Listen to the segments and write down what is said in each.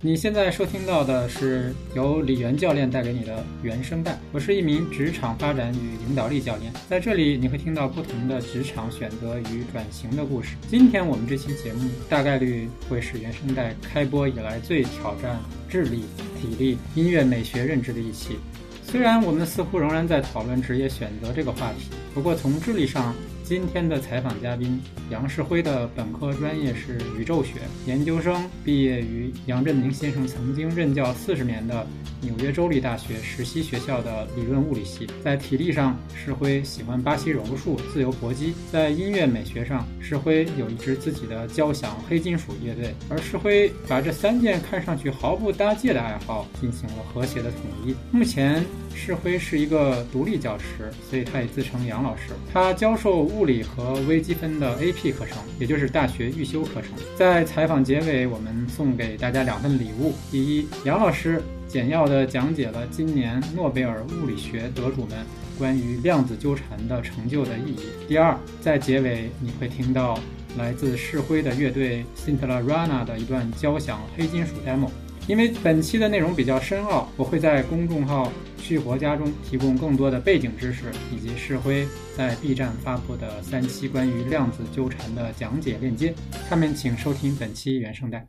你现在收听到的是由李源教练带给你的原声带。我是一名职场发展与领导力教练，在这里你会听到不同的职场选择与转型的故事。今天我们这期节目大概率会是原声带开播以来最挑战智力、体力、音乐美学认知的一期。虽然我们似乎仍然在讨论职业选择这个话题，不过从智力上，今天的采访嘉宾杨世辉的本科专业是宇宙学，研究生毕业于杨振宁先生曾经任教四十年的纽约州立大学实习学校的理论物理系。在体力上，世辉喜欢巴西柔术、自由搏击；在音乐美学上，世辉有一支自己的交响黑金属乐队。而世辉把这三件看上去毫不搭界的爱好进行了和谐的统一。目前，世辉是一个独立教师，所以他也自称杨老师。他教授物理和微积分的 AP 课程，也就是大学预修课程。在采访结尾，我们送给大家两份礼物：第一，杨老师简要地讲解了今年诺贝尔物理学得主们关于量子纠缠的成就的意义；第二，在结尾你会听到来自世辉的乐队 Sintla Rana 的一段交响黑金属 demo。因为本期的内容比较深奥，我会在公众号“旭活家”中提供更多的背景知识，以及世辉在 B 站发布的三期关于量子纠缠的讲解链接。下面请收听本期原声带。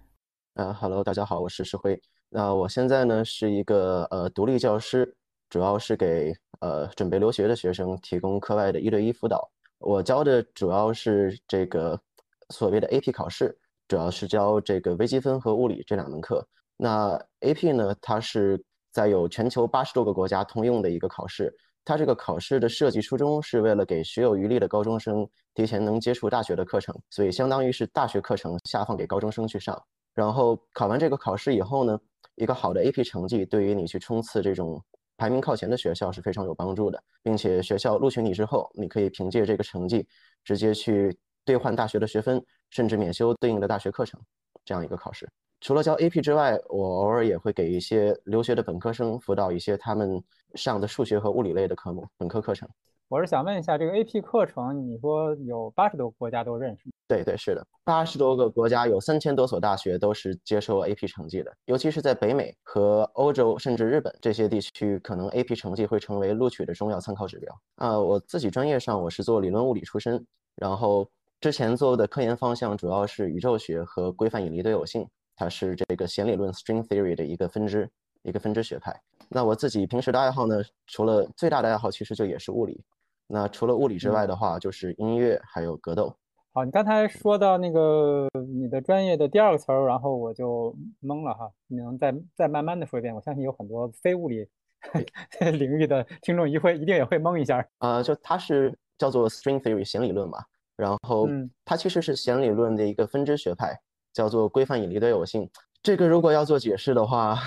呃哈喽，大家好，我是世辉。那我现在呢是一个呃独立教师，主要是给呃准备留学的学生提供课外的一对一辅导。我教的主要是这个所谓的 AP 考试，主要是教这个微积分和物理这两门课。那 AP 呢？它是在有全球八十多个国家通用的一个考试。它这个考试的设计初衷是为了给学有余力的高中生提前能接触大学的课程，所以相当于是大学课程下放给高中生去上。然后考完这个考试以后呢，一个好的 AP 成绩对于你去冲刺这种排名靠前的学校是非常有帮助的，并且学校录取你之后，你可以凭借这个成绩直接去兑换大学的学分，甚至免修对应的大学课程，这样一个考试。除了教 AP 之外，我偶尔也会给一些留学的本科生辅导一些他们上的数学和物理类的科目，本科课程。我是想问一下，这个 AP 课程，你说有八十多个国家都认识？对对，是的，八十多个国家有三千多所大学都是接收 AP 成绩的，尤其是在北美和欧洲，甚至日本这些地区，可能 AP 成绩会成为录取的重要参考指标。啊，我自己专业上我是做理论物理出身，然后之前做的科研方向主要是宇宙学和规范引力对偶性。它是这个弦理论 （string theory） 的一个分支，一个分支学派。那我自己平时的爱好呢，除了最大的爱好，其实就也是物理。那除了物理之外的话，就是音乐还有格斗。好，你刚才说到那个你的专业的第二个词儿，然后我就懵了哈。你能再再慢慢的说一遍？我相信有很多非物理 领域的听众一会一定也会懵一下。呃，就它是叫做 string theory 弦理论嘛，然后它其实是弦理论的一个分支学派。叫做规范引力对偶性，这个如果要做解释的话，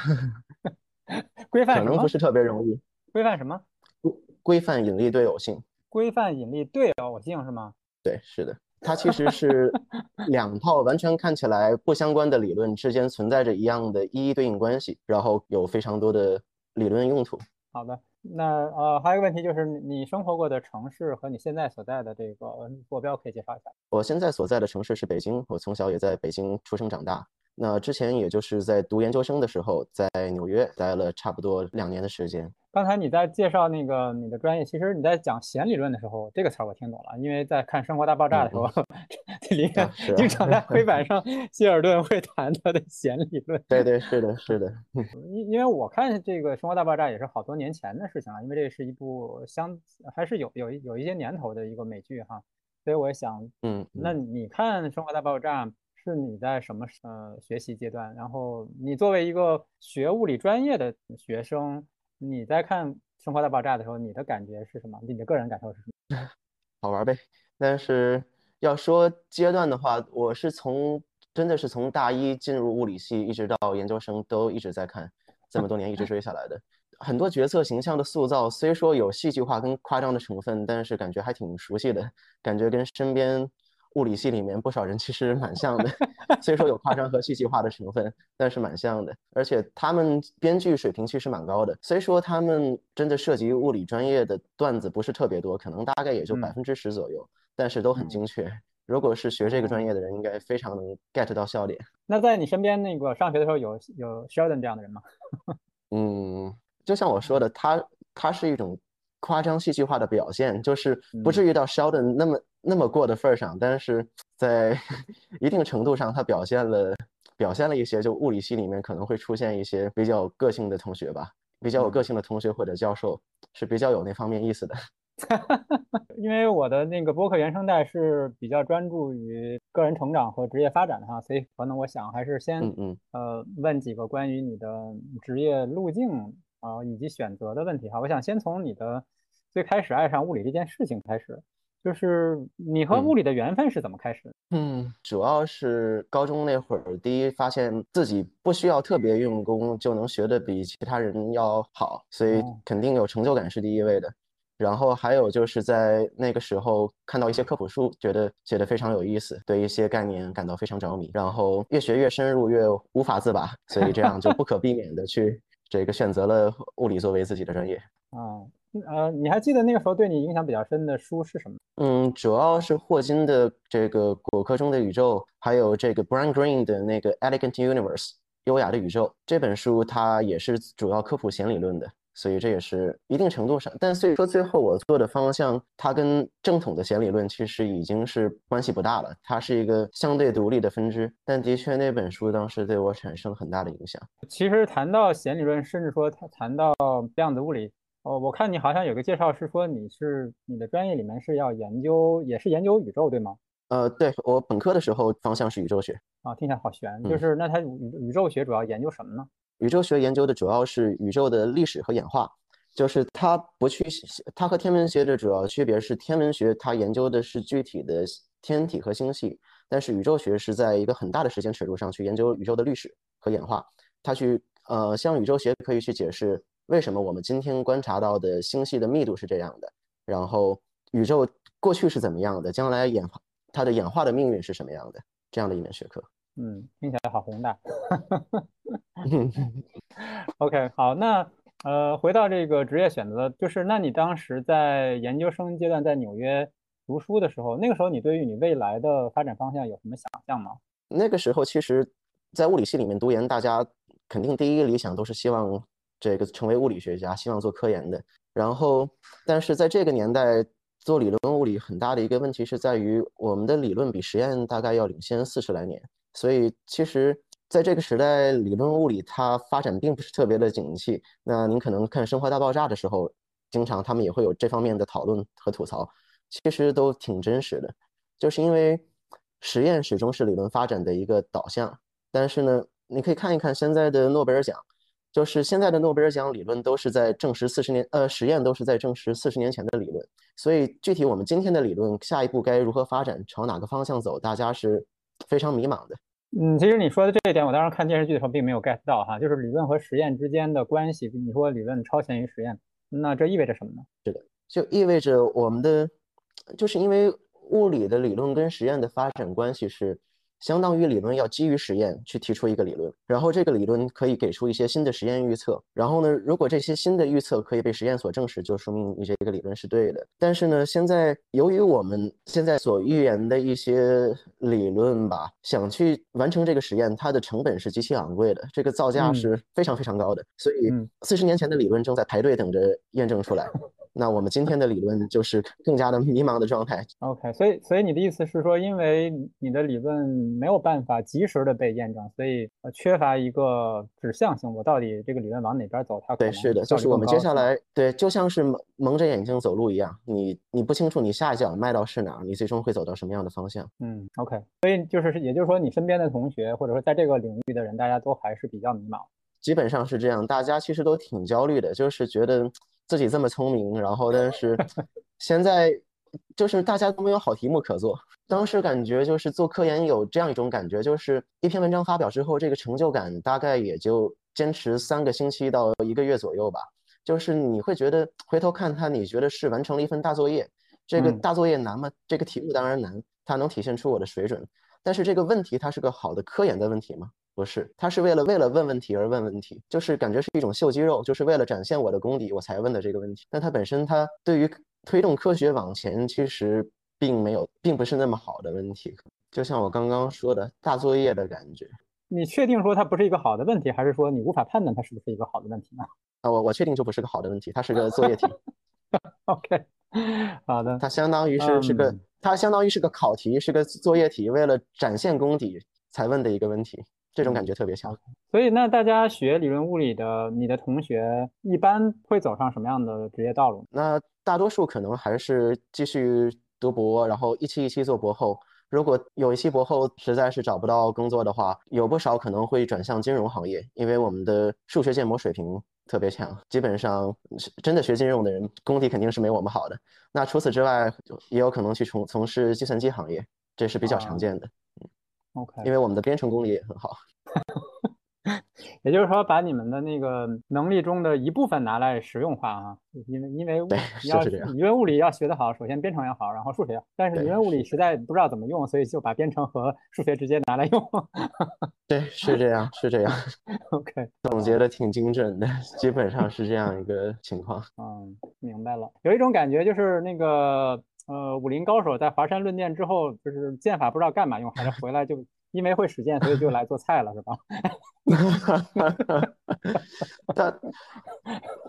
规范可能不是特别容易。规范什么？规规范引力对偶性。规范引力对偶性是吗？对，是的，它其实是 两套完全看起来不相关的理论之间存在着一样的一一对应关系，然后有非常多的理论用途。好的。那呃，还有一个问题就是你生活过的城市和你现在所在的这个坐标可以介绍一下。我现在所在的城市是北京，我从小也在北京出生长大。那之前也就是在读研究生的时候，在纽约待了差不多两年的时间。刚才你在介绍那个你的专业，其实你在讲弦理论的时候，这个词儿我听懂了，因为在看《生活大爆炸》的时候，这里面经常在黑板上，希尔顿会谈他的弦理论。对对，是的，是的。因因为我看这个《生活大爆炸》也是好多年前的事情了，因为这是一部相还是有有一有一些年头的一个美剧哈，所以我想，嗯，那你看《生活大爆炸》是你在什么呃学习阶段？然后你作为一个学物理专业的学生。你在看《生活大爆炸》的时候，你的感觉是什么？你的个人感受是什么？好玩呗。但是要说阶段的话，我是从真的是从大一进入物理系，一直到研究生都一直在看，这么多年一直追下来的。很多角色形象的塑造，虽说有戏剧化跟夸张的成分，但是感觉还挺熟悉的，感觉跟身边。物理系里面不少人其实蛮像的，虽说有夸张和戏剧化的成分，但是蛮像的。而且他们编剧水平其实蛮高的，虽说他们真的涉及物理专业的段子不是特别多，可能大概也就百分之十左右，但是都很精确。如果是学这个专业的人，应该非常能 get 到笑点。那在你身边那个上学的时候有有 Sheldon 这样的人吗？嗯，就像我说的，他他是一种夸张戏剧化的表现，就是不至于到 Sheldon 那么那么过的份儿上，但是在 一定程度上，他表现了表现了一些，就物理系里面可能会出现一些比较有个性的同学吧，比较有个性的同学或者教授是比较有那方面意思的。因为我的那个播客原声带是比较专注于个人成长和职业发展的哈，所以可能我想还是先嗯嗯。呃问几个关于你的职业路径啊以及选择的问题哈。我想先从你的最开始爱上物理这件事情开始，就是你和物理的缘分是怎么开始的？嗯，主要是高中那会儿，第一发现自己不需要特别用功就能学的比其他人要好，所以肯定有成就感是第一位的。然后还有就是在那个时候看到一些科普书，觉得写得非常有意思，对一些概念感到非常着迷，然后越学越深入，越无法自拔，所以这样就不可避免的去这个选择了物理作为自己的专业。啊，呃，你还记得那个时候对你影响比较深的书是什么？嗯，主要是霍金的这个《果壳中的宇宙》，还有这个 Brian Greene 的那个《Elegant Universe》优雅的宇宙这本书，它也是主要科普弦理论的。所以这也是一定程度上，但所以说最后我做的方向，它跟正统的弦理论其实已经是关系不大了，它是一个相对独立的分支。但的确那本书当时对我产生了很大的影响。其实谈到弦理论，甚至说谈谈到量子物理，哦，我看你好像有个介绍是说你是你的专业里面是要研究，也是研究宇宙，对吗？呃，对我本科的时候方向是宇宙学啊，听起来好悬。就是那它宇宇宙学主要研究什么呢？宇宙学研究的主要是宇宙的历史和演化，就是它不去，它和天文学的主要区别是，天文学它研究的是具体的天体和星系，但是宇宙学是在一个很大的时间尺度上去研究宇宙的历史和演化。它去，呃，像宇宙学可以去解释为什么我们今天观察到的星系的密度是这样的，然后宇宙过去是怎么样的，将来演化它的演化的命运是什么样的，这样的一门学科。嗯，听起来好宏大。OK，好，那呃，回到这个职业选择，就是那你当时在研究生阶段在纽约读书的时候，那个时候你对于你未来的发展方向有什么想象吗？那个时候其实，在物理系里面读研，大家肯定第一理想都是希望这个成为物理学家，希望做科研的。然后，但是在这个年代做理论物理很大的一个问题是在于，我们的理论比实验大概要领先四十来年。所以，其实在这个时代，理论物理它发展并不是特别的景气。那您可能看《生活大爆炸》的时候，经常他们也会有这方面的讨论和吐槽，其实都挺真实的。就是因为实验始终是理论发展的一个导向。但是呢，你可以看一看现在的诺贝尔奖，就是现在的诺贝尔奖理论都是在证实四十年，呃，实验都是在证实四十年前的理论。所以，具体我们今天的理论下一步该如何发展，朝哪个方向走，大家是。非常迷茫的，嗯，其实你说的这一点，我当时看电视剧的时候并没有 get 到哈，就是理论和实验之间的关系。你说理论超前于实验，那这意味着什么呢？是的，就意味着我们的，就是因为物理的理论跟实验的发展关系是。相当于理论要基于实验去提出一个理论，然后这个理论可以给出一些新的实验预测，然后呢，如果这些新的预测可以被实验所证实，就说明你这个理论是对的。但是呢，现在由于我们现在所预言的一些理论吧，想去完成这个实验，它的成本是极其昂贵的，这个造价是非常非常高的，所以四十年前的理论正在排队等着验证出来。那我们今天的理论就是更加的迷茫的状态。OK，所以所以你的意思是说，因为你的理论没有办法及时的被验证，所以呃缺乏一个指向性。我到底这个理论往哪边走？它对是的，就是我们接下来对，就像是蒙蒙着眼睛走路一样，你你不清楚你下一脚迈到是哪儿，你最终会走到什么样的方向。嗯，OK，所以就是也就是说，你身边的同学或者说在这个领域的人，大家都还是比较迷茫。基本上是这样，大家其实都挺焦虑的，就是觉得。自己这么聪明，然后但是现在就是大家都没有好题目可做。当时感觉就是做科研有这样一种感觉，就是一篇文章发表之后，这个成就感大概也就坚持三个星期到一个月左右吧。就是你会觉得回头看它，你觉得是完成了一份大作业。这个大作业难吗？这个题目当然难，它能体现出我的水准。但是这个问题它是个好的科研的问题吗？不是，他是为了为了问问题而问问题，就是感觉是一种秀肌肉，就是为了展现我的功底我才问的这个问题。但它本身，它对于推动科学往前，其实并没有，并不是那么好的问题。就像我刚刚说的大作业的感觉。你确定说它不是一个好的问题，还是说你无法判断它是不是一个好的问题呢？啊，我我确定就不是个好的问题，它是个作业题。OK，好的。它相当于是是个，它相当于是个考题，是个作业题，为了展现功底才问的一个问题，这种感觉特别强。所以，那大家学理论物理的，你的同学一般会走上什么样的职业道路？那大多数可能还是继续读博，然后一期一期做博后。如果有一期博后实在是找不到工作的话，有不少可能会转向金融行业，因为我们的数学建模水平特别强，基本上真的学金融的人功底肯定是没我们好的。那除此之外，也有可能去从从事计算机行业，这是比较常见的。嗯，OK，因为我们的编程功力也很好。也就是说，把你们的那个能力中的一部分拿来实用化啊，因为因为要理论物理要学得好，首先编程要好，然后数学要。但是理论物理实在不知道怎么用，所以就把编程和数学直接拿来用。对，是这样，是这样。OK，总结的挺精准的，基本上是这样一个情况。嗯，明白了。有一种感觉就是那个呃，武林高手在华山论剑之后，就是剑法不知道干嘛用，还是回来就。因为会实践，所以就来做菜了，是吧？但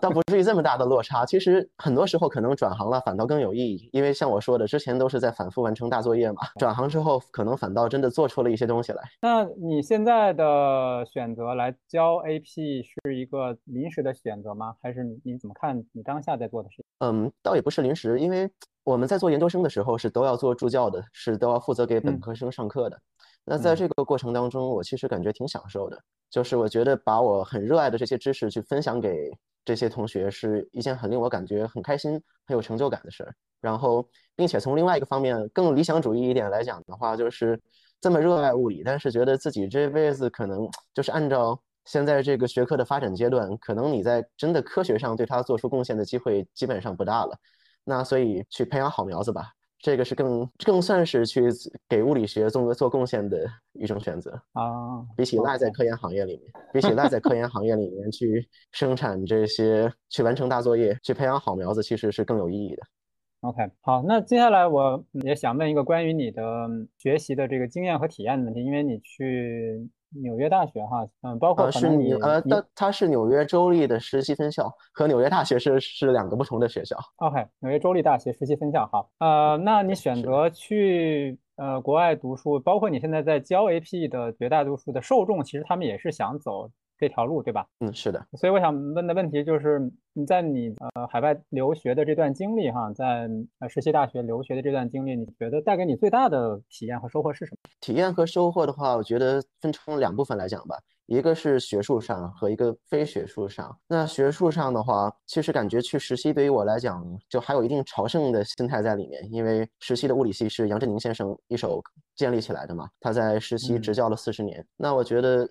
但不至于这么大的落差。其实很多时候可能转行了反倒更有意义，因为像我说的，之前都是在反复完成大作业嘛。转行之后，可能反倒真的做出了一些东西来。那你现在的选择来教 AP 是一个临时的选择吗？还是你你怎么看你当下在做的事情？嗯，倒也不是临时，因为我们在做研究生的时候是都要做助教的，是都要负责给本科生上课的。那在这个过程当中，我其实感觉挺享受的，就是我觉得把我很热爱的这些知识去分享给这些同学，是一件很令我感觉很开心、很有成就感的事儿。然后，并且从另外一个方面更理想主义一点来讲的话，就是这么热爱物理，但是觉得自己这辈子可能就是按照现在这个学科的发展阶段，可能你在真的科学上对它做出贡献的机会基本上不大了。那所以去培养好苗子吧。这个是更更算是去给物理学做做贡献的一种选择啊，比起赖在科研行业里面，比起赖在科研行业里面去生产这些，去完成大作业，去培养好苗子，其实是更有意义的。OK，好，那接下来我也想问一个关于你的学习的这个经验和体验的问题，因为你去。纽约大学哈，嗯，包括是你呃，它它是纽约州立的实习分校，和纽约大学是是两个不同的学校。OK，纽约州立大学实习分校，好，呃，那你选择去呃国外读书，包括你现在在教 AP 的绝大多数的受众，其实他们也是想走。这条路对吧？嗯，是的。所以我想问的问题就是，你在你呃海外留学的这段经历哈，在呃实习大学留学的这段经历，你觉得带给你最大的体验和收获是什么？体验和收获的话，我觉得分成两部分来讲吧。一个是学术上和一个非学术上。那学术上的话，其实感觉去实习对于我来讲，就还有一定朝圣的心态在里面。因为实习的物理系是杨振宁先生一手建立起来的嘛，他在实习执教了四十年。那我觉得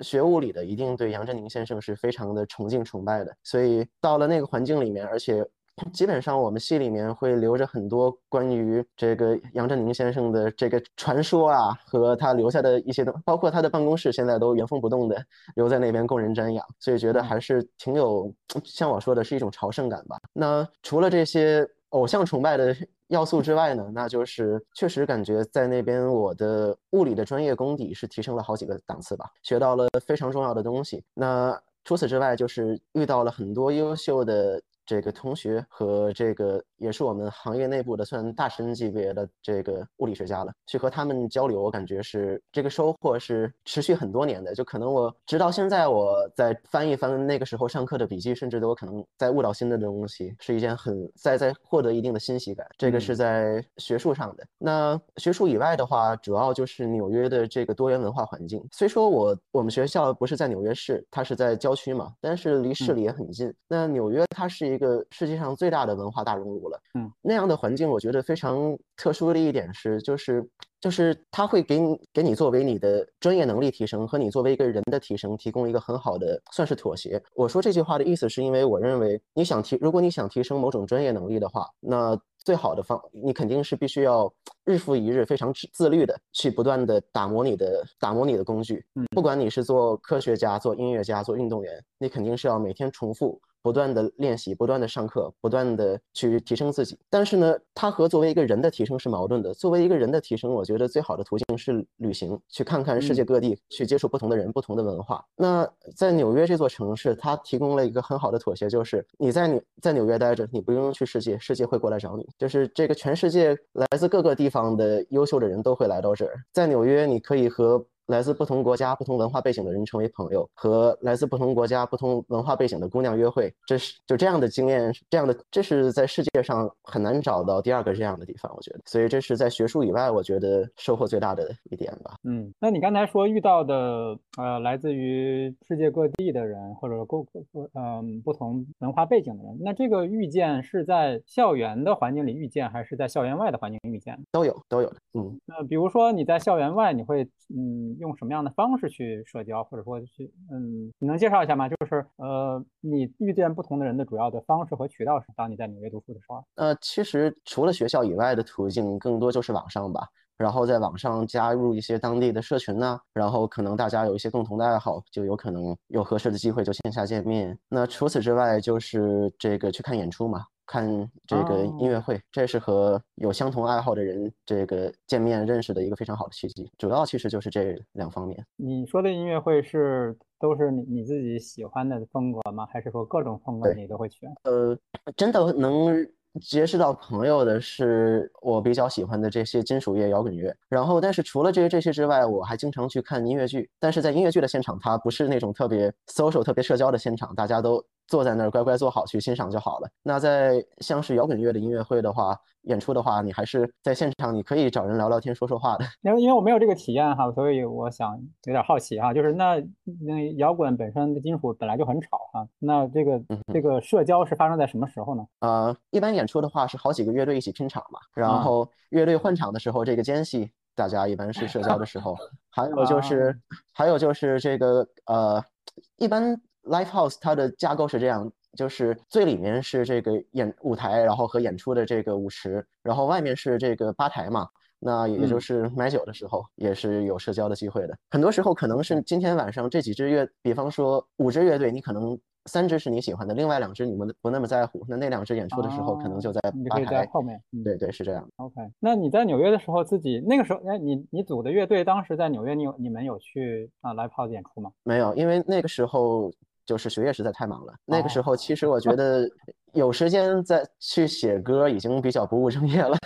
学物理的一定对杨振宁先生是非常的崇敬崇拜的。所以到了那个环境里面，而且。基本上我们系里面会留着很多关于这个杨振宁先生的这个传说啊，和他留下的一些东，包括他的办公室现在都原封不动的留在那边供人瞻仰，所以觉得还是挺有像我说的是一种朝圣感吧。那除了这些偶像崇拜的要素之外呢，那就是确实感觉在那边我的物理的专业功底是提升了好几个档次吧，学到了非常重要的东西。那除此之外，就是遇到了很多优秀的。这个同学和这个也是我们行业内部的算大神级别的这个物理学家了，去和他们交流，我感觉是这个收获是持续很多年的。就可能我直到现在，我在翻一翻那个时候上课的笔记，甚至都有可能在悟到新的东西，是一件很在在获得一定的欣喜感。这个是在学术上的。那学术以外的话，主要就是纽约的这个多元文化环境。虽说我我们学校不是在纽约市，它是在郊区嘛，但是离市里也很近。那纽约它是一一个世界上最大的文化大熔炉了，嗯，那样的环境，我觉得非常特殊的一点是，就是就是它会给你给你作为你的专业能力提升和你作为一个人的提升提供一个很好的算是妥协。我说这句话的意思是因为我认为你想提，如果你想提升某种专业能力的话，那最好的方你肯定是必须要日复一日非常自律的去不断的打磨你的打磨你的工具，嗯，不管你是做科学家、做音乐家、做运动员，你肯定是要每天重复。不断的练习，不断的上课，不断的去提升自己。但是呢，它和作为一个人的提升是矛盾的。作为一个人的提升，我觉得最好的途径是旅行，去看看世界各地，去接触不同的人、不同的文化。那在纽约这座城市，它提供了一个很好的妥协，就是你在纽在纽约待着，你不用去世界，世界会过来找你。就是这个全世界来自各个地方的优秀的人都会来到这儿，在纽约你可以和。来自不同国家、不同文化背景的人成为朋友，和来自不同国家、不同文化背景的姑娘约会，这是就这样的经验，这样的这是在世界上很难找到第二个这样的地方，我觉得。所以这是在学术以外，我觉得收获最大的一点吧。嗯，那你刚才说遇到的呃来自于世界各地的人，或者各各嗯不同文化背景的人，那这个遇见是在校园的环境里遇见，还是在校园外的环境遇见？都有，都有的。嗯，那比如说你在校园外，你会嗯。用什么样的方式去社交，或者说去，嗯，你能介绍一下吗？就是呃，你遇见不同的人的主要的方式和渠道是，当你在纽约读书的时候。呃，其实除了学校以外的途径，更多就是网上吧。然后在网上加入一些当地的社群呢，然后可能大家有一些共同的爱好，就有可能有合适的机会就线下见面。那除此之外，就是这个去看演出嘛。看这个音乐会，这是和有相同爱好的人这个见面认识的一个非常好的契机。主要其实就是这两方面。你说的音乐会是都是你你自己喜欢的风格吗？还是说各种风格你都会去？呃，真的能结识到朋友的是我比较喜欢的这些金属乐、摇滚乐。然后，但是除了这些这些之外，我还经常去看音乐剧。但是在音乐剧的现场，它不是那种特别 social、特别社交的现场，大家都。坐在那儿乖乖坐好去欣赏就好了。那在像是摇滚乐的音乐会的话，演出的话，你还是在现场，你可以找人聊聊天、说说话的。因为因为我没有这个体验哈，所以我想有点好奇哈，就是那那摇滚本身的金属本来就很吵哈，那这个这个社交是发生在什么时候呢？呃，一般演出的话是好几个乐队一起拼场嘛，然后乐队换场的时候，这个间隙大家一般是社交的时候。还有就是还有就是这个呃，一般。Live House 它的架构是这样，就是最里面是这个演舞台，然后和演出的这个舞池，然后外面是这个吧台嘛。那也就是买酒的时候也是有社交的机会的。很多时候可能是今天晚上这几支乐，比方说五支乐队，你可能三支是你喜欢的，另外两支你们不那么在乎。那那两支演出的时候，可能就在吧台后面。对对，是这样。OK，那你在纽约的时候，自己那个时候，哎，你你组的乐队当时在纽约，你有你们有去啊 Live House 演出吗？没有，因为那个时候。就是学业实在太忙了，那个时候其实我觉 得有时间再去写歌已经比较不务正业了，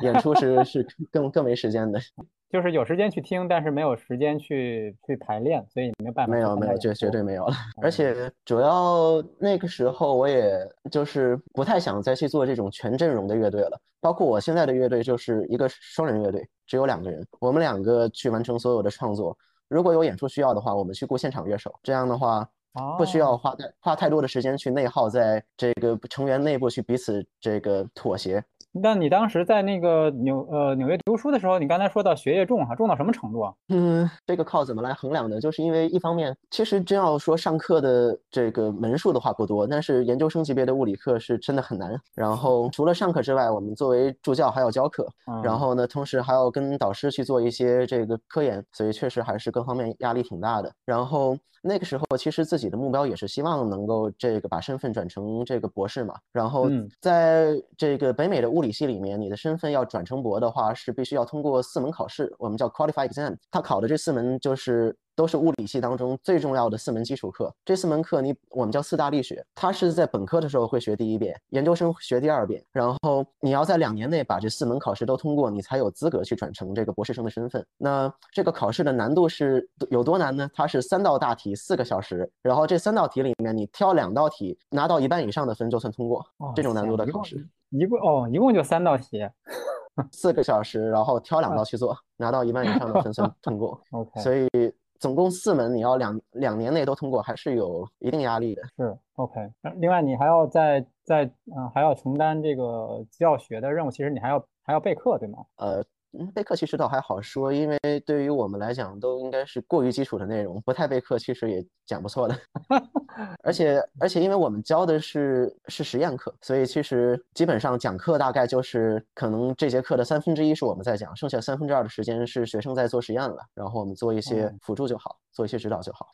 演出是是更更没时间的。就是有时间去听，但是没有时间去去排练，所以没有办法。没有没有，绝绝对没有了。而且主要那个时候我也就是不太想再去做这种全阵容的乐队了，包括我现在的乐队就是一个双人乐队，只有两个人，我们两个去完成所有的创作。如果有演出需要的话，我们去雇现场乐手，这样的话。不需要花太花太多的时间去内耗，在这个成员内部去彼此这个妥协。那你当时在那个纽呃纽约读书的时候，你刚才说到学业重哈，重到什么程度啊？嗯，这个靠怎么来衡量呢？就是因为一方面，其实真要说上课的这个门数的话不多，但是研究生级别的物理课是真的很难。然后除了上课之外，我们作为助教还要教课，然后呢，同时还要跟导师去做一些这个科研，所以确实还是各方面压力挺大的。然后。那个时候，其实自己的目标也是希望能够这个把身份转成这个博士嘛。然后，在这个北美的物理系里面，你的身份要转成博的话，是必须要通过四门考试，我们叫 qualify exam。他考的这四门就是。都是物理系当中最重要的四门基础课。这四门课你我们叫四大力学，它是在本科的时候会学第一遍，研究生学第二遍，然后你要在两年内把这四门考试都通过，你才有资格去转成这个博士生的身份。那这个考试的难度是有多难呢？它是三道大题，四个小时，然后这三道题里面你挑两道题拿到一半以上的分就算通过。这种难度的考试，一共哦，一共就三道题，四个小时，然后挑两道去做，拿到一万以上的分 算通过。OK，所以。总共四门，你要两两年内都通过，还是有一定压力的。是 OK。另外，你还要在在嗯，还要承担这个教学的任务。其实你还要还要备课，对吗？呃。嗯，备课其实倒还好说，因为对于我们来讲，都应该是过于基础的内容，不太备课其实也讲不错的。而 且而且，因为我们教的是是实验课，所以其实基本上讲课大概就是可能这节课的三分之一是我们在讲，剩下三分之二的时间是学生在做实验了，然后我们做一些辅助就好，做一些指导就好。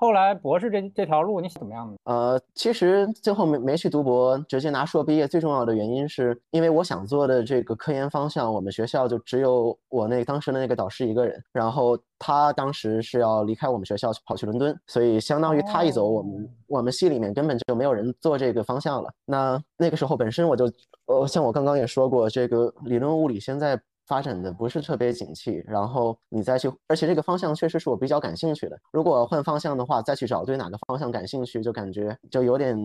后来博士这这条路你怎么样呢？呃，其实最后没没去读博，直接拿硕毕业，最重要的原因是因为我想做的这个科研方向，我们学校就只有我那当时的那个导师一个人，然后他当时是要离开我们学校去跑去伦敦，所以相当于他一走，我们我们系里面根本就没有人做这个方向了。那那个时候本身我就，呃，像我刚刚也说过，这个理论物理现在。发展的不是特别景气，然后你再去，而且这个方向确实是我比较感兴趣的。如果换方向的话，再去找对哪个方向感兴趣，就感觉就有点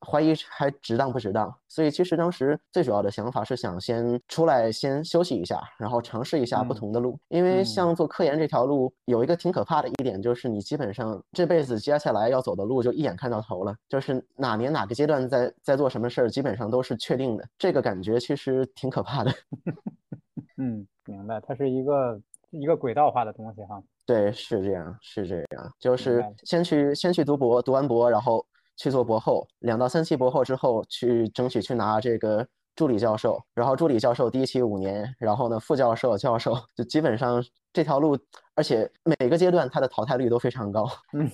怀疑还值当不值当。所以其实当时最主要的想法是想先出来先休息一下，然后尝试一下不同的路。因为像做科研这条路，有一个挺可怕的一点就是你基本上这辈子接下来要走的路就一眼看到头了，就是哪年哪个阶段在在做什么事儿，基本上都是确定的。这个感觉其实挺可怕的。嗯，明白，它是一个一个轨道化的东西哈。对，是这样，是这样，就是先去先去读博，读完博，然后去做博后，两到三期博后之后，去争取去拿这个助理教授，然后助理教授第一期五年，然后呢副教授、教授，就基本上这条路，而且每个阶段它的淘汰率都非常高。嗯。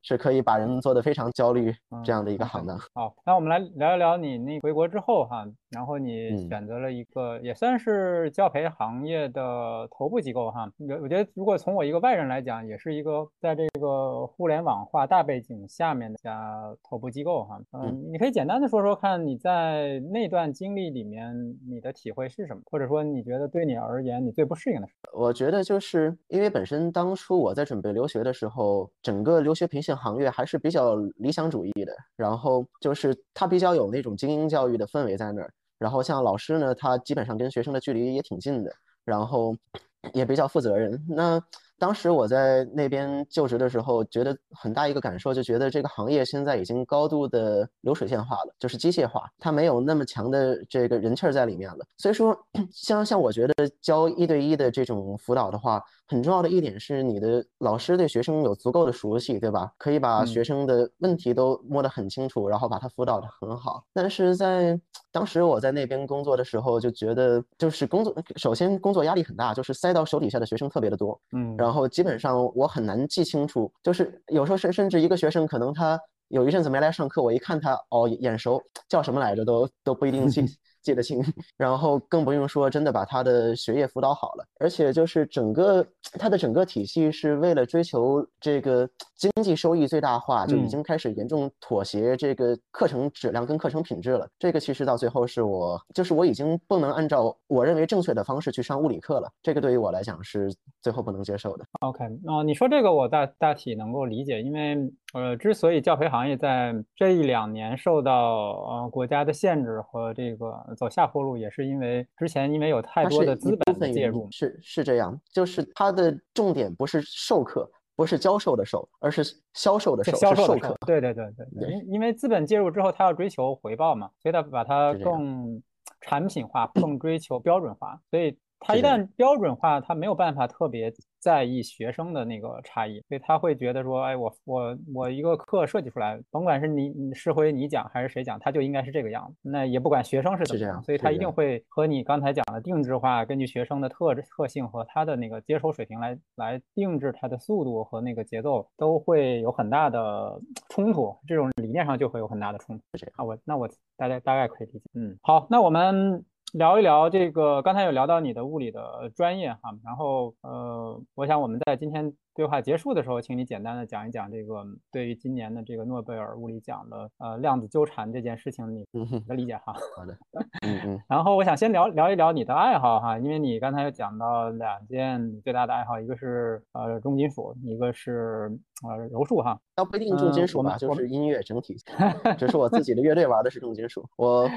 是可以把人做的非常焦虑这样的一个行当。好，那我们来聊一聊你那回国之后哈，然后你选择了一个也算是教培行业的头部机构哈。我我觉得如果从我一个外人来讲，也是一个在这个互联网化大背景下面的家头部机构哈。嗯，你可以简单的说说看你在那段经历里面你的体会是什么，或者说你觉得对你而言你最不适应的是？我觉得就是因为本身当初我在准备留学的时候，整个留学培训行业还是比较理想主义的，然后就是它比较有那种精英教育的氛围在那儿，然后像老师呢，他基本上跟学生的距离也挺近的，然后 也比较负责任。那当时我在那边就职的时候，觉得很大一个感受，就觉得这个行业现在已经高度的流水线化了，就是机械化，它没有那么强的这个人气儿在里面了。所以说，像像我觉得教一对一的这种辅导的话，很重要的一点是你的老师对学生有足够的熟悉，对吧？可以把学生的问题都摸得很清楚，然后把他辅导得很好。但是在当时我在那边工作的时候，就觉得就是工作首先工作压力很大，就是塞到手底下的学生特别的多，嗯。然后基本上我很难记清楚，就是有时候甚甚至一个学生可能他有一阵子没来上课，我一看他哦眼熟，叫什么来着都都不一定记。记得清，然后更不用说真的把他的学业辅导好了，而且就是整个他的整个体系是为了追求这个经济收益最大化，就已经开始严重妥协这个课程质量跟课程品质了。这个其实到最后是我，就是我已经不能按照我认为正确的方式去上物理课了。这个对于我来讲是最后不能接受的。OK，哦，你说这个我大大体能够理解，因为呃，之所以教培行业在这一两年受到呃国家的限制和这个。走下坡路也是因为之前因为有太多的资本介入，是是这样，就是它的重点不是授课，不是教授的授，而是销售的售，销售课。对对对对，因因为资本介入之后，他要追求回报嘛，所以他把它更产品化，更追求标准化，所以。他一旦标准化，他没有办法特别在意学生的那个差异，所以他会觉得说，哎，我我我一个课设计出来，甭管是你你是回你讲还是谁讲，他就应该是这个样子。那也不管学生是怎么样，所以他一定会和你刚才讲的定制化，根据学生的特特性和他的那个接收水平来来定制他的速度和那个节奏，都会有很大的冲突。这种理念上就会有很大的冲突。啊，我那我大概大概可以理解。嗯，好，那我们。聊一聊这个，刚才有聊到你的物理的专业哈，然后呃，我想我们在今天。对话结束的时候，请你简单的讲一讲这个对于今年的这个诺贝尔物理奖的呃量子纠缠这件事情你的理解哈。好的，嗯嗯。然后我想先聊聊一聊你的爱好哈，因为你刚才有讲到两件最大的爱好，一个是呃重金属，一个是呃柔术哈。倒不一定重金属吧，就是音乐整体。只是我自己的乐队玩的是重金属，我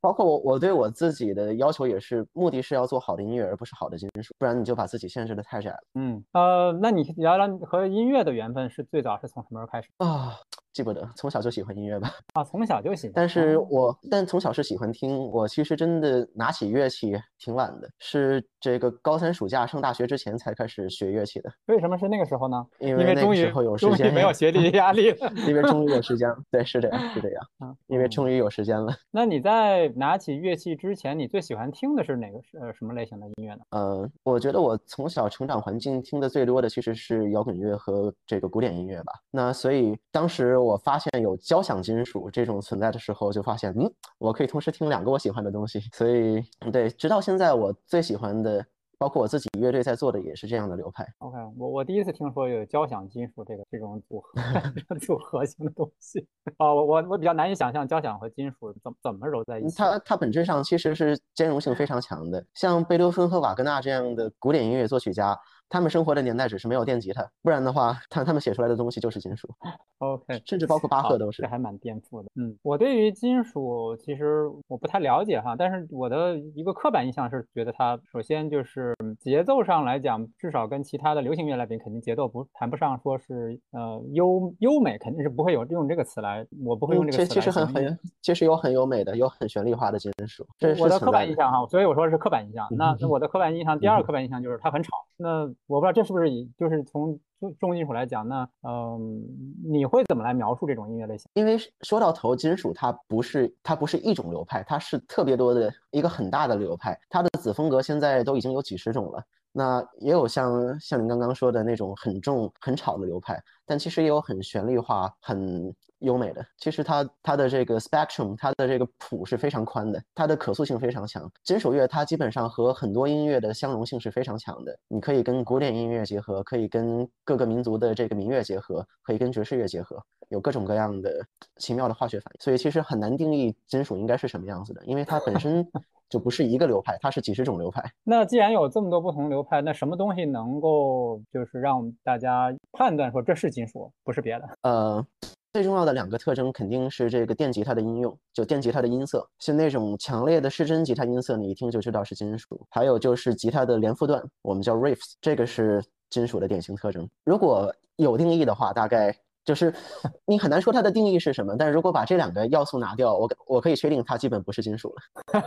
包括我我对我自己的要求也是，目的是要做好的音乐，而不是好的金属，不然你就把自己限制的太窄了。嗯呃，那你。聊聊和音乐的缘分是最早是从什么时候开始啊？记不得，从小就喜欢音乐吧。啊，从小就喜欢。但是哦我但从小是喜欢听，我其实真的拿起乐器挺晚的，是这个高三暑假上大学之前才开始学乐器的，为什么是那个时候呢？因为那个时候有时间没有学历 压力了。因为终于有时间了。对，是这样，是这样，嗯因为嗯终于有时间了。那你在拿起乐器之前，你最喜欢听的是哪个呃什么类型的音乐呢？呃，我觉得我从小成长环境听的最多的其实是摇滚乐和这个古典音乐吧。那所以当时我发现有交响金属这种存在的时候，就发现，嗯，我可以同时听两个我喜欢的东西。所以，对，直到现在我最喜欢的，包括我自己乐队在做的也是这样的流派。OK，我我第一次听说有交响金属这个这种组合 组合型的东西啊，我我我比较难以想象交响和金属怎么怎么揉在一起。它它本质上其实是兼容性非常强的，像贝多芬和瓦格纳这样的古典音乐作曲家，他们生活的年代只是没有电吉他，不然的话，他他们写出来的东西就是金属，OK，甚至包括巴赫都是这。还蛮颠覆的。嗯，我对于金属其实我不太了解哈，但是我的一个刻板印象是觉得它首先就是嗯节奏上来讲，至少跟其他的流行乐来比，肯定节奏不谈不上说是呃优优美，肯定是不会有用这个词来，我不会用嗯，这个词其其实很。很，其实有很优美的，有很旋律化的金属，这是我的刻。板印象哈，所以我说是刻板印象。那那我的刻板印象，第二个刻板印象就是它很吵。那我不知道这是不是以就是从重重金属来讲，那嗯，你会怎么来描述这种音乐类型？因为说到头，金属它不是它不是一种流派，它是特别多的一个很大的流派，它的子风格现在都已经有几十种了。那也有像像您刚刚说的那种很重很吵的流派，但其实也有很旋律化、很优美的。其实它它的这个 spectrum，它的这个谱是非常宽的，它的可塑性非常强。金属乐它基本上和很多音乐的相容性是非常强的，你可以跟古典音乐结合，可以跟各个民族的这个民乐结合，可以跟爵士乐结合，有各种各样的奇妙的化学反应。所以其实很难定义金属应该是什么样子的，因为它本身就不是一个流派，它是几十种流派。那既然有这么多不同流派，那什么东西能够就是让大家判断说这是金属，不是别的？呃，最重要的两个特征肯定是这个电吉他的应用，就电吉他的音色，是那种强烈的失真吉他音色，你一听就知道是金属。还有就是吉他的连复段，我们叫 riffs，这个是金属的典型特征。如果有定义的话，大概就是你很难说它的定义是什么，但如果把这两个要素拿掉，我我可以确定它基本不是金属了。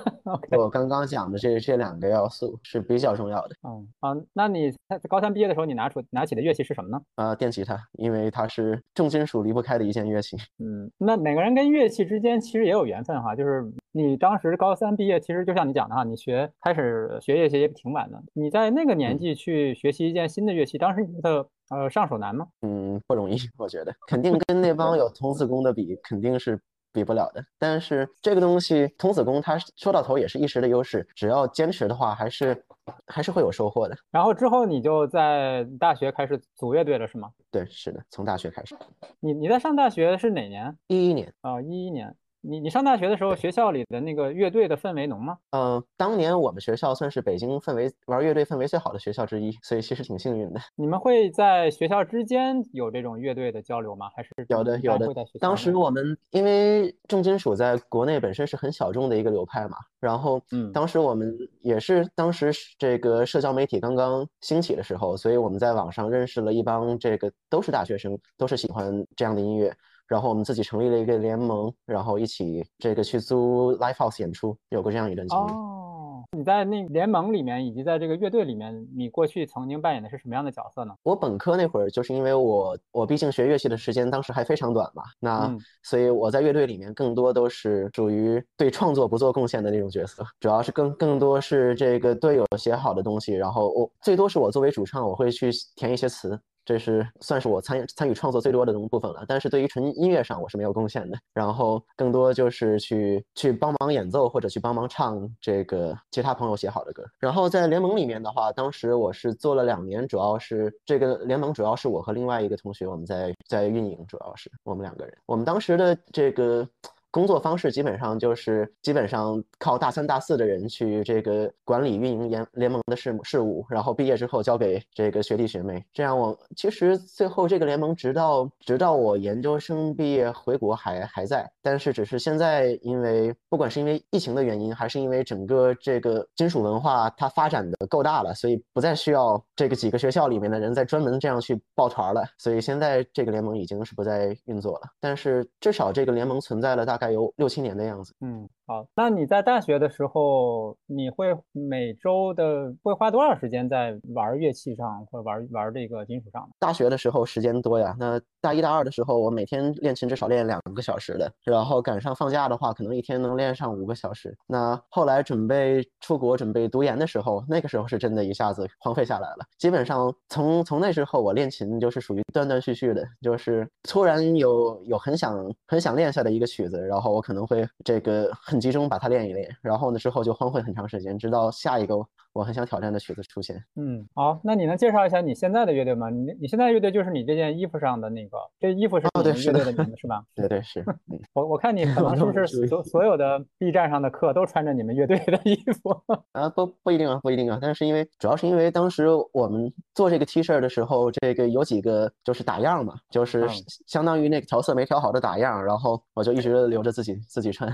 我刚刚讲的这这两个要素是比较重要的。嗯啊，那你在高三毕业的时候，你拿出拿起的乐器是什么呢？呃，电吉他，因为它是重金属离不开的一件乐器。嗯，那每个人跟乐器之间其实也有缘分哈，就是你当时高三毕业，其实就像你讲的哈，你学开始学乐器也挺晚的，你在那个年嗯纪去学习一件新的乐器，当时你觉得呃上手难吗？嗯，不容易，我觉得肯定 跟那帮有童子功的比，肯定是比不了的。但是这个东西，童子功它说到头也是一时的优势，只要坚持的话，还是还是会有收获的。然后之后你就在大学开始组乐队了是吗？对，是的，从大学开始，你你在上大学是哪年？一一年，啊，一一年。你你上大学的时候，学校里的那个乐队的氛围浓吗？呃，当年我们学校算是北京氛围玩乐队氛围最好的学校之一，所以其实挺幸运的。你们会在学校之间有这种乐队的交流吗？还是有的有的当时我们因为重金属在国内本身是很小众的一个流派嘛，然后嗯当时我们也是当时是这个社交媒体刚刚兴起的时候，所以我们在网上认识了一帮这个都是大学生，都是喜欢这样的音乐，然后我们自己成立了一个联盟，然后一起这个去租 live house 演出，有过这样一段经历。哦，你在那联盟里面，以及在这个乐队里面，你过去曾经扮演的是什么样的角色呢？我本科那会儿，就是因为我我毕竟学乐器的时间当时还非常短嘛，那嗯所以我在乐队里面更多都是属于对创作不做贡献的那种角色，主要是更更多是这个队友写好的东西，然后我最多是我作为主唱，我会去填一些词。这是算是我参与参与创作最多的那部分了，但是对于纯音乐上我是没有贡献的。然后更多就是去去帮忙演奏或者去帮忙唱这个其他朋友写好的歌。然后在联盟里面的话，当时我是做了两年，主要是这个联盟主要是我和另外一个同学我们在在运营，主要是我们两个人。我们当时的这个工作方式基本上就是基本上靠大三大四的人去这个管理运营联联盟的事事务，然后毕业之后交给这个学弟学妹。这样我其实最后这个联盟直到直到我研究生毕业回国还还在，但是只是现在因为不管是因为疫情的原因，还是因为整个这个金属文化它发展的够大了，所以不再需要这个几个学校里面的人在专门这样去抱团了。所以现在这个联盟已经是不再运作了，但是至少这个联盟存在了大大概有六七年的样子。嗯，好，那你在大学的时候，你会每周的会花多少时间在玩乐器上，或者玩玩这个金属上？大学的时候时间多呀，那大一大二的时候，我每天练琴至少练两个小时的，然后赶上放假的话，可能一天能练上五个小时。那后来准备出国准备读研的时候，那个时候是真的一下子荒废下来了。基本上从从那之后，我练琴就是属于断断续续的，就是突然有有很想很想练下的一个曲子，然后我可能会这个很集中把它练一练，然后呢之后就荒废很长时间，直到下一个我很想挑战的曲子出现。嗯，好，那你能介绍一下你现在的乐队吗？你你现在乐队就是你这件衣服上的那个，这衣服是你乐队的名字是吧？对对是。我我看你 可能是不是所所有的 B 站上的课都穿着你们乐队的衣服？啊，不不一定啊，不一定啊。但是因为主要是因为当时我们做这个 T 恤的时候，这个有几个就是打样嘛，就是相当于那个调色没调好的打样，然后我就一直留着自己自己穿，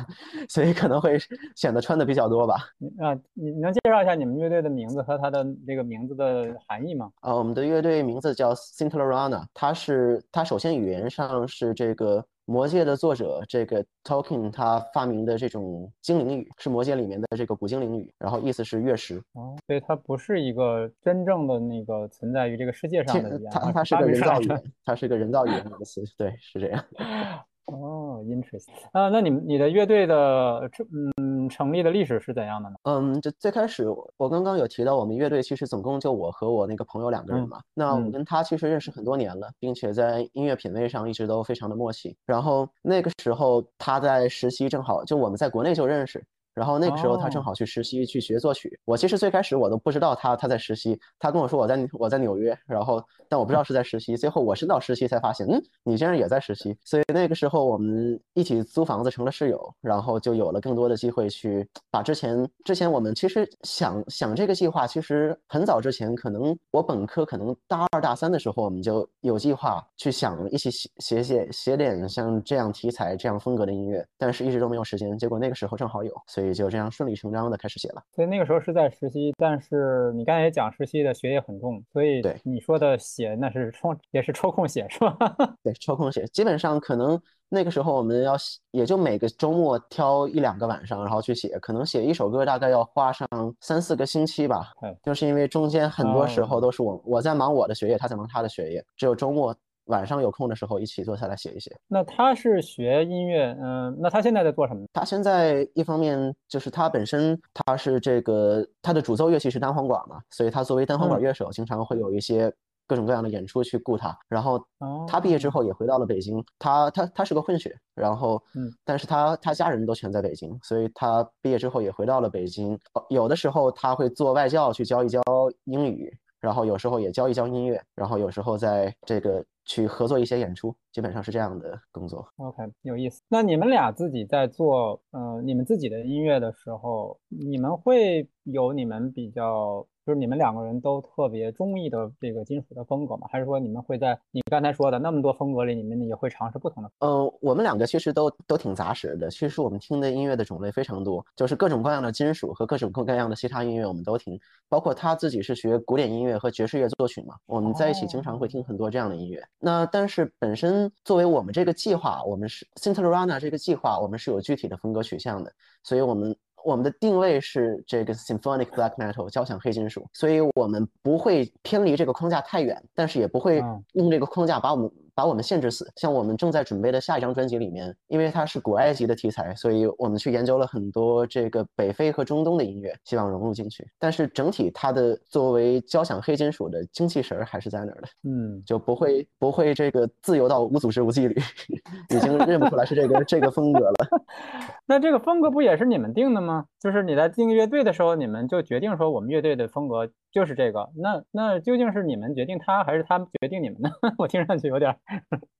所以可能会显得穿的比较多吧。啊，你能介绍一下你们乐队的名字和它的那个名字的含义吗？啊，我们的乐队名字叫 Sintlorana，它是它首先语言上是这个。魔戒的作者这个 Tolkien 他发明的这种精灵语是魔戒里面的这个古精灵语，然后意思是月食。哦，所以它不是一个真正的那个存在于这个世界上的语言，它它是个人造语言，它是个人造语言的词。对，是这样。哦，interesting 啊，那你们你的乐队的成嗯成立的历史是怎样的呢？嗯，就最开始我刚刚有提到，我们乐队其实总共就我和我那个朋友两个人嘛。那我跟他其实认识很多年了，并且在音乐品味上一直都非常的默契。然后那个时候他在实习，正好就我们在国内就认识。然后那个时候他正好去实习去学作曲，我其实最开始我都不知道他他在实习，他跟我说我在我在纽约，然后但我不知道是在实习，最后我升到实习才发现，嗯，你竟然也在实习，所以那个时候我们一起租房子成了室友，然后就有了更多的机会去把之前之前我们其实想想这个计划，其实很早之前，可能我本科可能大二大三的时候我们就有计划去想一起写写写写点像这样题材这样风格的音乐，但是一直都没有时间，结果那个时候正好有，所以。也就这样顺理成章的开始写了。所以那个时候是在实习，但是你刚才也讲实习的学业很重，所以对你说的写那是抽也是抽空写是吧？对，抽空写，基本上可能那个时候我们要也就每个周末挑一两个晚上，然后去写，可能写一首歌大概要花上三四个星期吧。就是因为中间很多时候都是我我在忙我的学业，他在忙他的学业，只有周末。晚上有空的时候一起坐下来写一写。那他是学音乐，嗯，那他现在在做什么？他现在一方面就是他本身他是这个他的主奏乐器是单簧管嘛，所以他作为单簧管乐手，经常会有一些各种各样的演出去雇他。然后他毕业之后也回到了北京，他他他是个混血，然后嗯，但是他他家人都全在北京，所以他毕业之后也回到了北京。有的时候他会做外教去教一教英语，然后有时候也教一教音乐，然后有时候在这个。去合作一些演出，基本上是这样的工作。OK，有意思。那你们俩自己在做，呃，你们自己的音乐的时候，你们会有你们比较。就是你们两个人都特别中意的这个金属的风格吗？还是说你们会在你刚才说的那么多风格里，你们也会尝试不同的？呃，我们两个其实都都挺杂食的。其实我们听的音乐的种类非常多，就是各种各样的金属和各种各样的其他音乐我们都听。包括他自己是学古典音乐和爵士乐作曲嘛，我们在一起经常会听很多这样的音乐。那但是本身作为我们这个计划，我们是 c i n t e r a n a 这个计划，我们是有具体的风格取向的，所以我们。我们的定位是这个 symphonic black metal 交响黑金属，所以我们不会偏离这个框架太远，但是也不会用这个框架把我们。把我们限制死。像我们正在准备的下一张专辑里面，因为它是古埃及的题材，所以我们去研究了很多这个北非和中东的音乐，希望融入进去。但是整体它的作为交响黑金属的精气神儿还是在那儿的，嗯，就不会不会这个自由到无组织无纪律，已经认不出来是这个这个风格了。那这个风格不也是你们定的吗？就是你在定乐队的时候，你们就决定说我们乐队的风格。就是这个，那那究竟是你们决定他，还是他决定你们呢？我听上去有点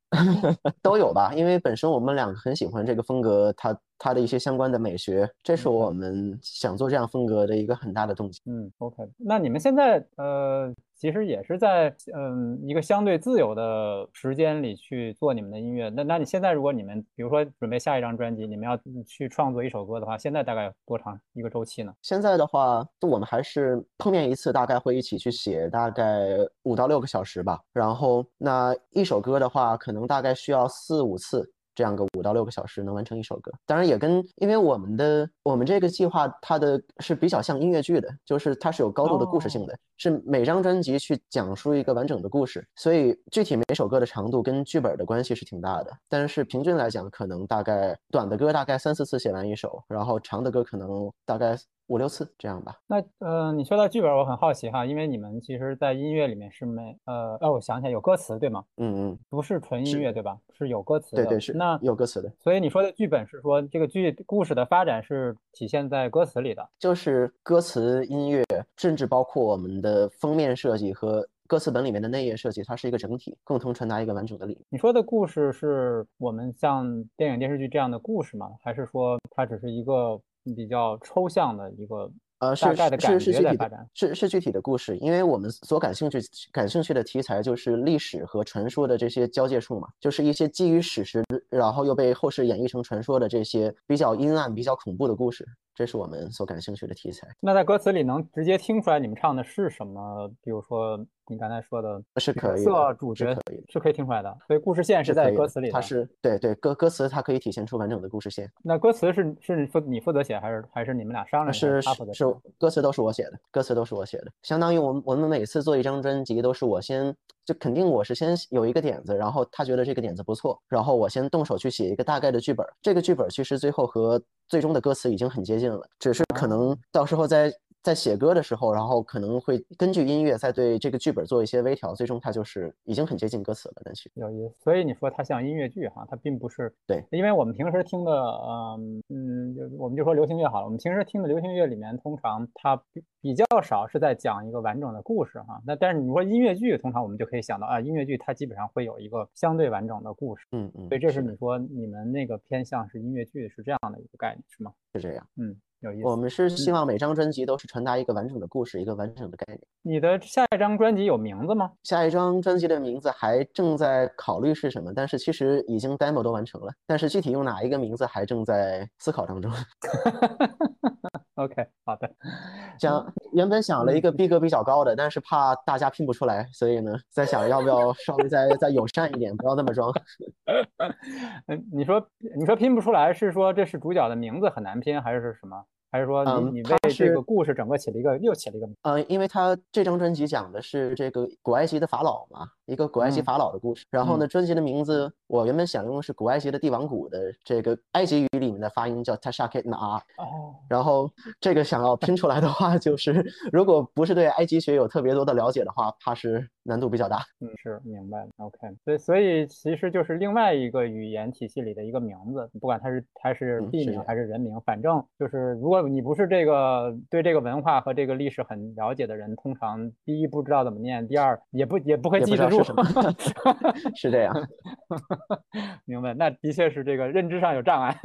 都有吧，因为本身我们两个很喜欢这个风格，他它的一些相关的美学，这是我们想做这样风格的一个很大的动机。嗯，OK，那你们现在呃。其实也是在嗯一个相对自由的时间里去做你们的音乐。那那你现在如果你们比如说准备下一张专辑，你们要去创作一首歌的话，现在大概多长一个周期呢？现在的话，我们还是碰面一次，大概会一起去写大概五到六个小时吧。然后那一首歌的话，可能大概需要四五次。这样个五到六个小时能完成一首歌，当然也跟因为我们的我们这个计划它的是比较像音乐剧的，就是它是有高度的故事性的，是每张专辑去讲述一个完整的故事，所以具体每首歌的长度跟剧本的关系是挺大的。但是平均来讲，可能大概短的歌大概三四次写完一首，然后长的歌可能大概。五六次这样吧。那呃，你说到剧本，我很好奇哈，因为你们其实，在音乐里面是没呃，哦，我想起来有歌词对吗？嗯嗯，不是纯音乐对吧？是有歌词的。对对是。那有歌词的。所以你说的剧本是说这个剧故事的发展是体现在歌词里的，就是歌词、音乐，甚至包括我们的封面设计和歌词本里面的内页设计，它是一个整体，共同传达一个完整的理念。你说的故事是我们像电影电视剧这样的故事吗？还是说它只是一个？比较抽象的一个呃，是是是具体的，是是具体的故事，因为我们所感兴趣感兴趣的题材就是历史和传说的这些交界处嘛，就是一些基于史实，然后又被后世演绎成传说的这些比较阴暗、比较恐怖的故事。这是我们所感兴趣的题材。那在歌词里能直接听出来你们唱的是什么？比如说你刚才说的，是可以，色主角可以，是可以听出来的。所以故事线是在歌词里。它是对对歌歌词，它可以体现出完整的故事线。那歌词是是负你负责写，还是还是你们俩商量？是是是，歌词都是我写的，歌词都是我写的。相当于我们我们每次做一张专辑，都是我先。就肯定我是先有一个点子，然后他觉得这个点子不错，然后我先动手去写一个大概的剧本。这个剧本其实最后和最终的歌词已经很接近了，只是可能到时候在。在写歌的时候，然后可能会根据音乐再对这个剧本做一些微调，最终它就是已经很接近歌词了。但其实有意思，所以你说它像音乐剧哈，它并不是对，因为我们平时听的，嗯嗯，我们就说流行乐好了，我们平时听的流行乐里面，通常它比比较少是在讲一个完整的故事哈。那但是你说音乐剧，通常我们就可以想到啊，音乐剧它基本上会有一个相对完整的故事。嗯嗯，所以这是你说你们那个偏向是音乐剧是这样的一个概念是吗？是这样，嗯。有意思。我们是希望每张专辑都是传达一个完整的故事，一个完整的概念。你的下一张专辑有名字吗？下一张专辑的名字还正在考虑是什么，但是其实已经 demo 都完成了，但是具体用哪一个名字还正在思考当中。OK，好的。想原本想了一个逼格比较高的，但是怕大家拼不出来，所以呢，在想要不要稍微再再友善一点，不要那么装。嗯，你说你说拼不出来是说这是主角的名字很难拼，还是是什么？还是说你你为这个故事整个起了一个又起了一个？嗯，因为他这张专辑讲的是这个古埃及的法老嘛。一个古埃及法老的故事，然后呢，专辑的名字我原本想用的是古埃及的帝王谷的这个埃及语里面的发音叫 Tashaket Na，哦然后这个想要拼出来的话，就是如果不是对埃及学有特别多的了解的话，怕是难度比较大。嗯，是明白了。OK，所以所以其实就是另外一个语言体系里的一个名字，不管它是它是地名还是人名，反正就是如果你不是这个对这个文化和这个历史很了解的人，通常第一不知道怎么念，第二也不也不会记得住。是什么？是这样，明白。那的确是这个认知上有障碍。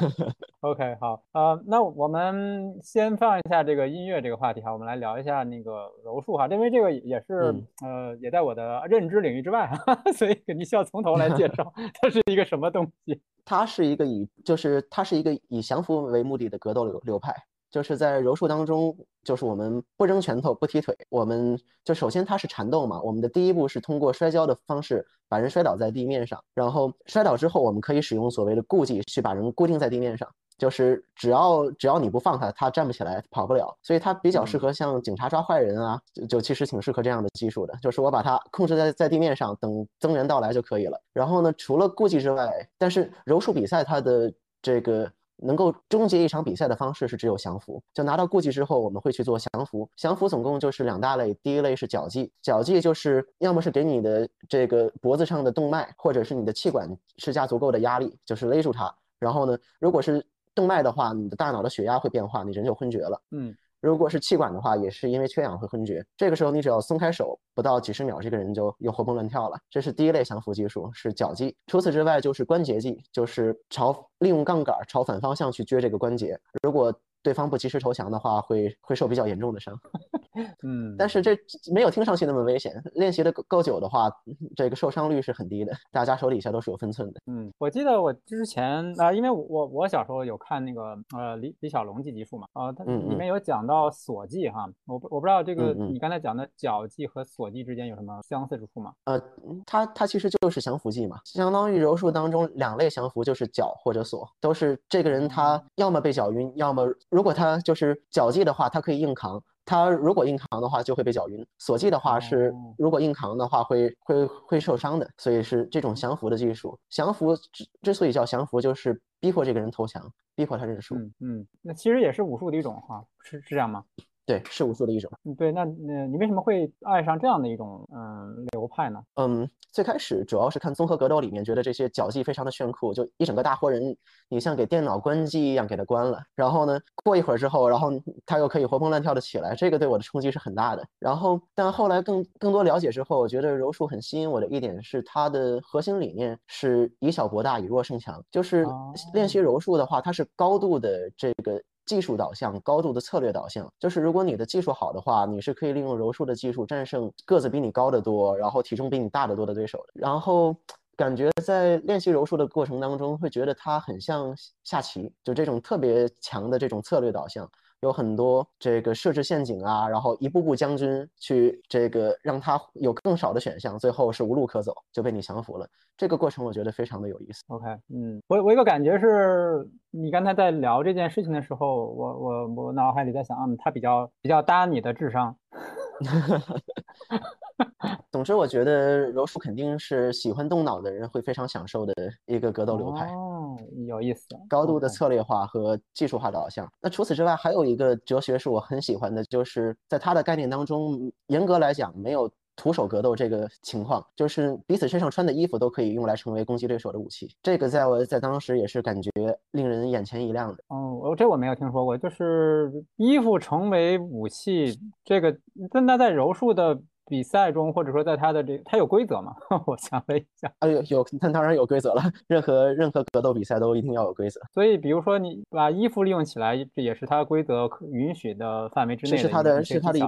OK，好，呃，那我们先放一下这个音乐这个话题哈，我们来聊一下那个柔术哈，因为这个也是呃也在我的认知领域之外哈，所以肯定需要从头来介绍它是一个什么东西。它是一个以就是它是一个以降服为目的的格斗流流派。就是在柔术当中，就是我们不扔拳头不踢腿，我们就首先它是缠斗嘛。我们的第一步是通过摔跤的方式把人摔倒在地面上，然后摔倒之后，我们可以使用所谓的固技去把人固定在地面上。就是只要只要你不放他，他站不起来，跑不了。所以他比较适合像警察抓坏人啊，就就其实挺适合这样的技术的。就是我把它控制在在地面上，等增援到来就可以了。然后呢，除了顾忌之外，但是柔术比赛它的这个。能够终结一场比赛的方式是只有降服。就拿到顾忌之后，我们会去做降服。降服总共就是两大类，第一类是脚技，脚技就是要么是给你的这个脖子上的动脉，或者是你的气管施加足够的压力，就是勒住它。然后呢，如果是动脉的话，你的大脑的血压会变化，你人就昏厥了。嗯。如果是气管的话，也是因为缺氧会昏厥。这个时候你只要松开手，不到几十秒，这个人就又活蹦乱跳了。这是第一类降服技术，是脚技。除此之外，就是关节技，就是朝利用杠杆朝反方向去撅这个关节。如果对方不及时投降的话，会会受比较严重的伤。嗯，但是这没有听上去那么危险。练习的够够久的话，这个受伤率是很低的。大家手底下都是有分寸的。嗯，我记得我之前啊、因为我我我小时候有看那个呃李李小龙技技术嘛，啊、它里面有讲到锁技哈，我不我不知道这个你刚才讲的脚技和锁技之间有什么相似之处吗？呃，它它其实就是降服技嘛，相当于柔术当中两类降服，就是脚或者锁，都是这个人他要么被脚晕，要么如果他就是脚技的话，他可以硬扛。他如果硬扛的话，就会被搅晕；锁技的话是哦，如果硬扛的话会会会受伤的，所以是这种降服的技术。降服之之所以叫降服，就是逼迫这个人投降，逼迫他认输。嗯嗯，那其实也是武术的一种哈，是是这样吗？对，是武术的一种。嗯，对，那那你为什么会爱上这样的一种嗯流派呢？嗯，最开始主要是看综合格斗里面，觉得这些脚技非常的炫酷，就一整个大活人，你像给电脑关机一样给它关了。然后呢，过一会儿之后，然后他又可以活蹦乱跳的起来，这个对我的冲击是很大的。然后，但后来更更多了解之后，我觉得柔术很吸引我的一点是它的核心理念是以小博大，以弱胜强。就是练习柔术的话，它是高度的这个。技术导向，高度的策略导向，就是如果你的技术好的话，你是可以利用柔术的技术战胜个子比你高得多，然后体重比你大得多的对手。然后感觉在练习柔术的过程当中，会觉得它很像下棋，就这种特别强的这种策略导向。有很多这个设置陷阱啊，然后一步步将军去这个让他有更少的选项，最后是无路可走，就被你降服了。这个过程我觉得非常的有意思。OK，嗯，我我有个感觉是，你刚才在聊这件事情的时候，我我我脑海里在想，嗯，他比较比较搭你的智商。总之，我觉得柔术肯定是喜欢动脑的人会非常享受的一个格斗流派。哦，有意思。高度的策略化和技术化导向。那除此之外，还有一个哲学是我很喜欢的，就是在他的概念当中，严格来讲没有徒手格斗这个情况，就是彼此身上穿的衣服都可以用来成为攻击对手的武器。这个在我在当时也是感觉令人眼前一亮的。哦，我这我没有听说过，就是衣服成为武器，这个那那在柔术的比赛中，或者说在他的这，他有规则吗？我想了一下，啊，有有，那当然有规则了，任何任何格斗比赛都一定要有规则。所以比如说你把衣服利用起来，这也是它规则可允许的范围之内这是它的是它的一。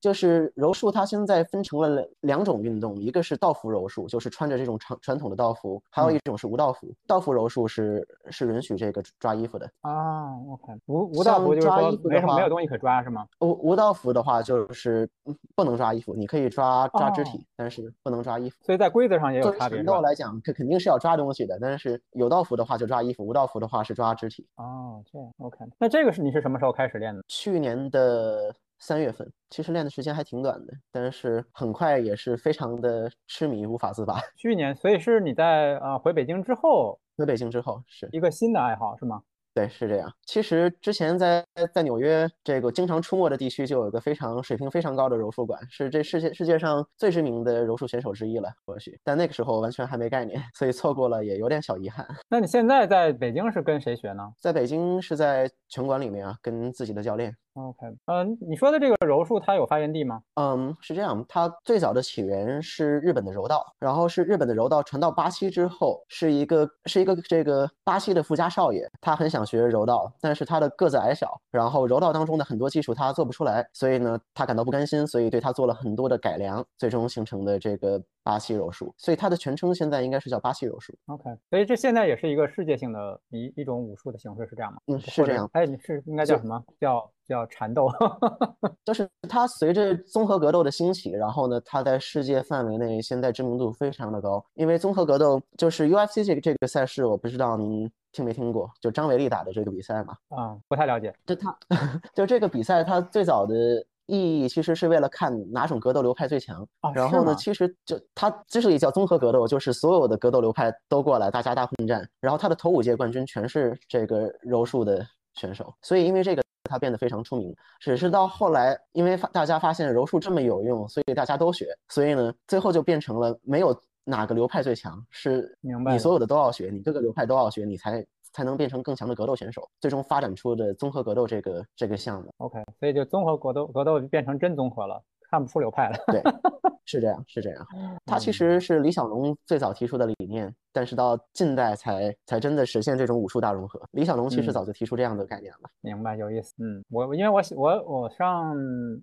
就是柔术，它现在分成了两两种运动，一个是道服柔术，就是穿着这种传传统的道服，还有一种是无道服。道服柔术是是允许这个抓衣服的，啊，OK，无无道服就是说像抓衣服的没什么没有东西可抓是吗？无无道服的话就是嗯不能抓衣服，你可以抓抓肢哦体，但是不能抓衣服。所以在规则上也有差别是吧？斗来讲，肯肯定是要抓东西的，但是有道服的话就抓衣服，无道服的话是抓肢体。哦，这样 OK。那这个是你是什么时候开始练的？去年的三月份，其实练的时间还挺短的，但是很快也是非常的痴迷，无法自拔。去年，所以是你在呃回北京之后回北京之后是一个新的爱好是吗？对，是这样。其实之前在在纽约这个经常出没的地区，就有一个非常水平非常高的柔术馆，是这世界世界上最知名的柔术选手之一了，或许。但那个时候完全还没概念，所以错过了也有点小遗憾。那你现在在北京是跟谁学呢在北京是在拳馆里面啊，跟自己的教练。？OK，呃，你说的这个柔术它有发源地吗？嗯，是这样，它最早的起源是日本的柔道，然后是日本的柔道传到巴西之后，是一个是一个这个巴西的富家少爷，他很想学柔道，但是他的个子矮小，然后柔道当中的很多技术他做不出来，所以呢，他感到不甘心，所以对他做了很多的改良，最终形成的这个巴西柔术，所以它的全称现在应该是叫巴西柔术。OK，所以这现在也是一个世界性的一一种武术的形式，是这样吗？嗯，是这样。哎，你是应该叫什么？叫叫缠斗？就是它随着综合格斗的兴起，然后呢，它在世界范围内现在知名度非常的高。因为综合格斗就是 UFC 这个这个赛事，我不知道您听没听过，就张伟丽打的这个比赛嘛。啊，不太了解。就他 就这个比赛，它最早的意义其实是为了看哪种格斗流派最强。啊，然后呢，其实就它之所以叫综合格斗，就是所有的格斗流派都过来，大家大混战。然后他的头五届冠军全是这个柔术的选手，所以因为这个他变得非常出名。只是到后来，因为发大家发现柔术这么有用，所以大家都学，所以呢，最后就变成了没有哪个流派最强，是明白你所有的都要学，你各个流派都要学，你才才能变成更强的格斗选手，最终发展出的综合格斗这个这个项目。OK，所以就综合格斗格斗就变成真综合了，看不出流派了。对，是这样，是这样。他其实是李小龙最早提出的理念。但是到近代才才真的实现这种武术大融合。李小龙其实早就提出这样的概念了。明白，有意思。嗯，我因为我我我上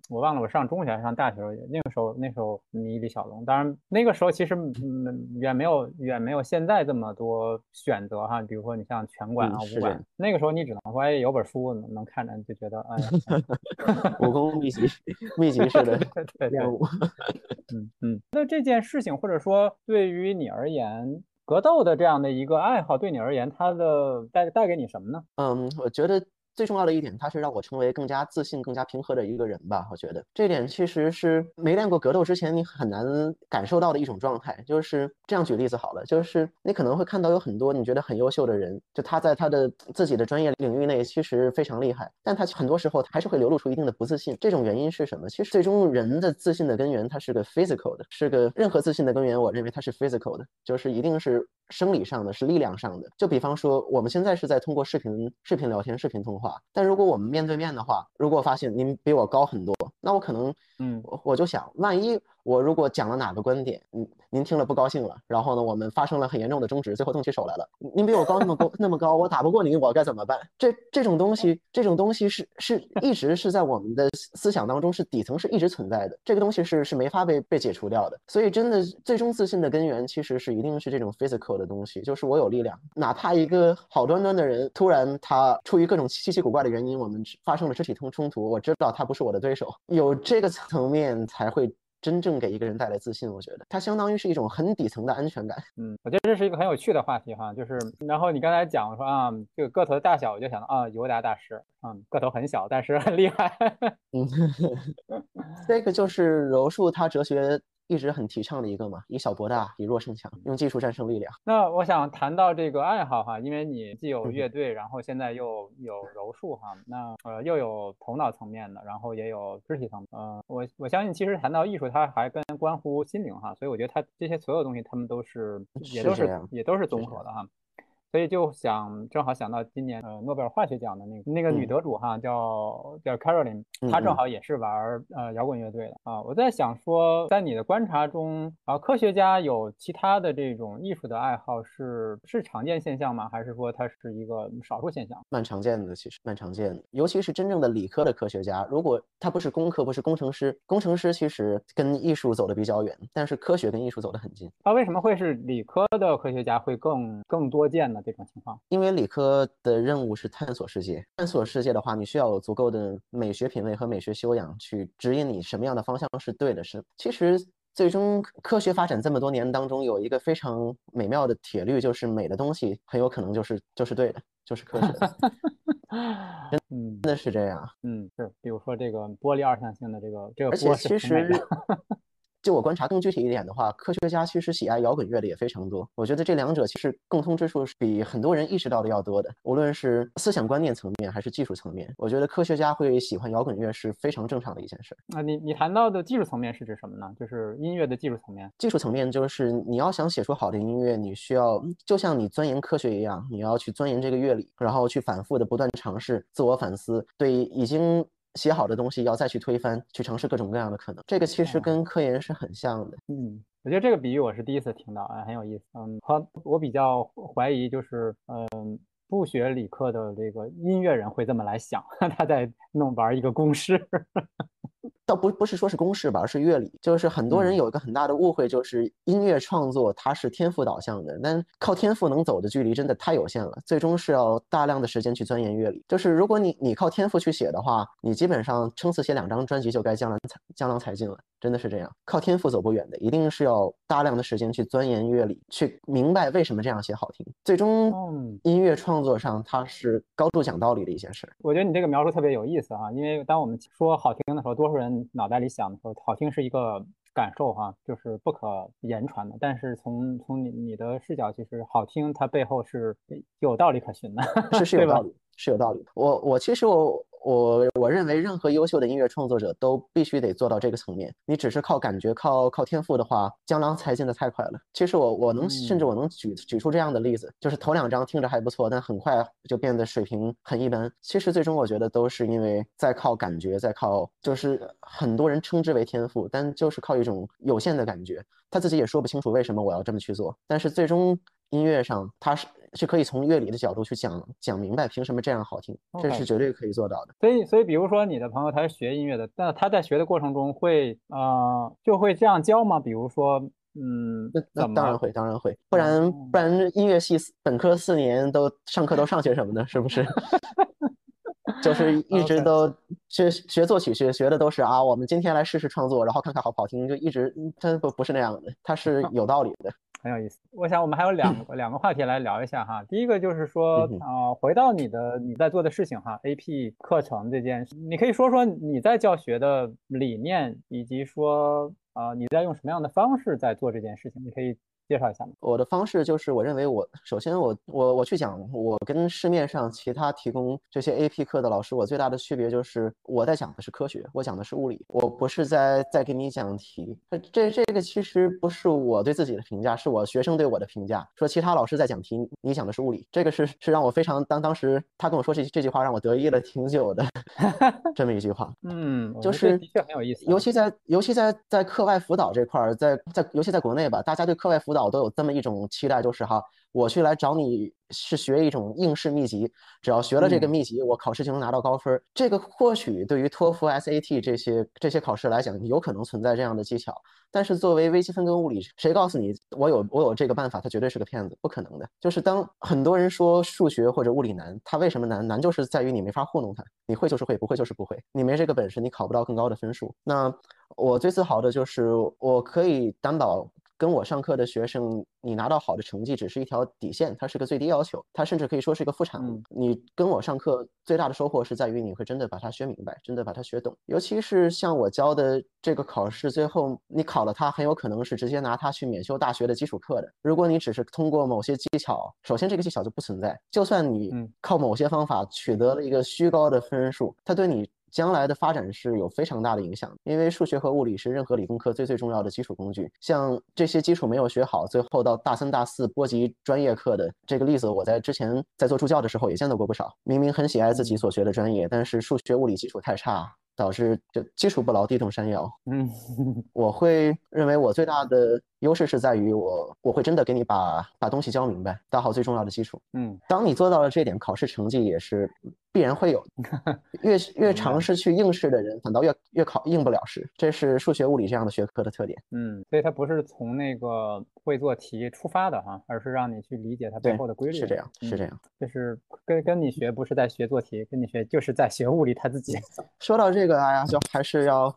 我忘了我上中学还是上大学那个时候那时候迷李小龙。当然那个时候其实嗯远没有远没有现在这么多选择哈。比如说你像拳馆啊武馆，那个时候你只能说哎有本书能看着就觉得哎 武功秘籍秘籍式的 练武。嗯嗯，那这件事情或者说对于你而言。格斗的这样的一个爱好，对你而言，它的带带给你什么呢？嗯，我觉得。最重要的一点，它是让我成为更加自信、更加平和的一个人吧。我觉得这一点其实是没练过格斗之前你很难感受到的一种状态。就是这样举例子好了，就是你可能会看到有很多你觉得很优秀的人，就他在他的自己的专业领域内其实非常厉害，但他很多时候还是会流露出一定的不自信。这种原因是什么？其实最终人的自信的根源，它是个 physical 的，是个任何自信的根源。我认为它是 physical 的，就是一定是生理上的，是力量上的。就比方说，我们现在是在通过视频、视频聊天、视频通话，但如果我们面对面的话，如果发现您比我高很多，那我可能，嗯，我我就想，万一。我如果讲了哪个观点，嗯，您听了不高兴了，然后呢，我们发生了很严重的争执，最后动起手来了。您比我高那么高那么高，我打不过您，我该怎么办？这这种东西，这种东西是是一直是在我们的思想当中是底层是一直存在的，这个东西是是没法被被解除掉的。所以真的最终自信的根源其实是一定是这种 physical 的东西，就是我有力量，哪怕一个好端端的人突然他出于各种稀奇古怪的原因，我们发生了肢体冲冲突，我知道他不是我的对手，有这个层面才会。真正给一个人带来自信，我觉得它相当于是一种很底层的安全感。嗯，我觉得这是一个很有趣的话题哈，就是然后你刚才讲说啊，这个个头的大小，我就想到啊，尤达大师，嗯，个头很小，但是很厉害。嗯，这个就是柔术它哲学。一直很提倡的一个嘛，以小博大，以弱胜强，用技术战胜力量。那我想谈到这个爱好哈，因为你既有乐队，然后现在又有柔术哈，那呃又有头脑层面的，然后也有肢体层面。呃，我我相信其实谈到艺术，它还跟关乎心灵哈，所以我觉得它这些所有东西，他们都是也都是也都是综合的哈。所以就想正好想到今年呃诺贝尔化学奖的那个那个女得主哈叫叫 Caroline，她正好也是玩呃摇滚乐队的啊。我在想说，在你的观察中啊，科学家有其他的这种艺术的爱好是是常见现象吗？还是说它是一个少数现象？蛮常见的，其实蛮常见的，尤其是真正的理科的科学家，如果他不是工科，不是工程师，工程师其实跟艺术走的比较远，但是科学跟艺术走得很近。那为什么会是理科的科学家会更更多见呢？这种情况，因为理科的任务是探索世界。探索世界的话，你需要有足够的美学品味和美学修养，去指引你什么样的方向是对的。是，其实最终科学发展这么多年当中，有一个非常美妙的铁律，就是美的东西很有可能就是就是对的，就是科学。真的是这样。嗯，是。比如说这个玻璃二象性的这个这个而且其实。就我观察更具体一点的话，科学家其实喜爱摇滚乐的也非常多。我觉得这两者其实共通之处是比很多人意识到的要多的。无论是思想观念层面还是技术层面，我觉得科学家会喜欢摇滚乐是非常正常的一件事。那你你谈到的技术层面是指什么呢？就是音乐的技术层面。技术层面就是你要想写出好的音乐，你需要就像你钻研科学一样，你要去钻研这个乐理，然后去反复的不断尝试、自我反思，对已经。写好的东西要再去推翻，去尝试各种各样的可能，这个其实跟科研是很像的。嗯，我觉得这个比喻我是第一次听到，哎，很有意思。嗯，好我比较怀疑就是，嗯，不学理科的这个音乐人会这么来想，他在弄玩一个公式。倒不不是说是公式吧，而是乐理。就是很多人有一个很大的误会，就是音乐创作它是天赋导向的，但靠天赋能走的距离真的太有限了，最终是要大量的时间去钻研乐理。就是如果你你靠天赋去写的话，你基本上撑死写两张专辑就该江郎才江郎才尽了，真的是这样。靠天赋走不远的，一定是要大量的时间去钻研乐理，去明白为什么这样写好听。最终音乐创作上它是高度讲道理的一件事。我觉得你这个描述特别有意思哈，因为当我们说好听的时候，多数人。脑袋里想的时候，好听是一个感受哈，就是不可言传的。但是从从你你的视角，其实好听它背后是有道理可循的，是是有道理，是有道理的。我我其实我我我认为任何优秀的音乐创作者都必须得做到这个层面。你只是靠感觉、靠靠天赋的话，江郎才尽的太快了。其实我我能甚至我能举举出这样的例子，就是头两张听着还不错，但很快就变得水平很一般。其实最终我觉得都是因为在靠感觉，在靠就是很多人称之为天赋，但就是靠一种有限的感觉。他自己也说不清楚为什么我要这么去做，但是最终音乐上他是。是可以从乐理的角度去讲讲明白，凭什么这样好听？这是绝对可以做到的。所以，所以，比如说你的朋友他是学音乐的，那他在学的过程中会呃就会这样教吗？比如说，嗯，那当然会，当然会，不然不然音乐系本科四年都上课都上些什么呢？是不是？就是 一直都学学作曲，学学的都是啊，我们今天来试试创作，然后看看好不好听，就一直真不不是那样的，它是有道理的。很有意思，我想我们还有两个两个话题来聊一下哈。第一个就是说啊，回到你的你在做的事情哈，AP 课程这件事，你可以说说你在教学的理念，以及说啊你在用什么样的方式在做这件事情，你可以。介绍一下我的方式就是，我认为我首先我我我去讲，我跟市面上其他提供这些 AP 课的老师，我最大的区别就是我在讲的是科学，我讲的是物理，我不是在在给你讲题。这这个其实不是我对自己的评价，是我学生对我的评价。说其他老师在讲题，你讲的是物理，这个是是让我非常当当时他跟我说这这句话让我得意了挺久的 这么一句话。嗯，就是的确很有意思，尤其在尤其在在课外辅导这块儿，在在尤其在国内吧，大家对课外辅导。都有这么一种期待，就是哈，我去来找你是学一种应试秘籍，只要学了这个秘籍，我考试就能拿到高分。这个或许对于托福、SAT 这些这些考试来讲，有可能存在这样的技巧。但是作为微积分跟物理，谁告诉你我有我有这个办法？他绝对是个骗子，不可能的。就是当很多人说数学或者物理难，它为什么难？难就是在于你没法糊弄他，你会就是会，不会就是不会。你没这个本事，你考不到更高的分数。那我最自豪的就是我可以担保。跟我上课的学生，你拿到好的成绩只是一条底线，它是个最低要求，它甚至可以说是一个副产物。你跟我上课最大的收获是在于你会真的把它学明白，真的把它学懂。尤其是像我教的这个考试，最后你考了它，很有可能是直接拿它去免修大学的基础课的。如果你只是通过某些技巧，首先这个技巧就不存在。就算你靠某些方法取得了一个虚高的分数，它对你。将来的发展是有非常大的影响，因为数学和物理是任何理工科最最重要的基础工具。像这些基础没有学好，最后到大三、大四波及专业课的这个例子，我在之前在做助教的时候也见到过不少。明明很喜爱自己所学的专业，但是数学、物理基础太差，导致就基础不牢，地动山摇。嗯，我会认为我最大的优势是在于我我会真的给你把把东西教明白，打好最重要的基础。嗯，当你做到了这点，考试成绩也是。必然会有，越越尝试去应试的人，反倒越越考应不了试，这是数学、物理这样的学科的特点。嗯，所以它不是从那个会做题出发的哈，而是让你去理解它背后的规律。是这样，是这样。就是跟跟你学，不是在学做题，跟你学就是在学物理它自己。说到这个，哎呀，就还是要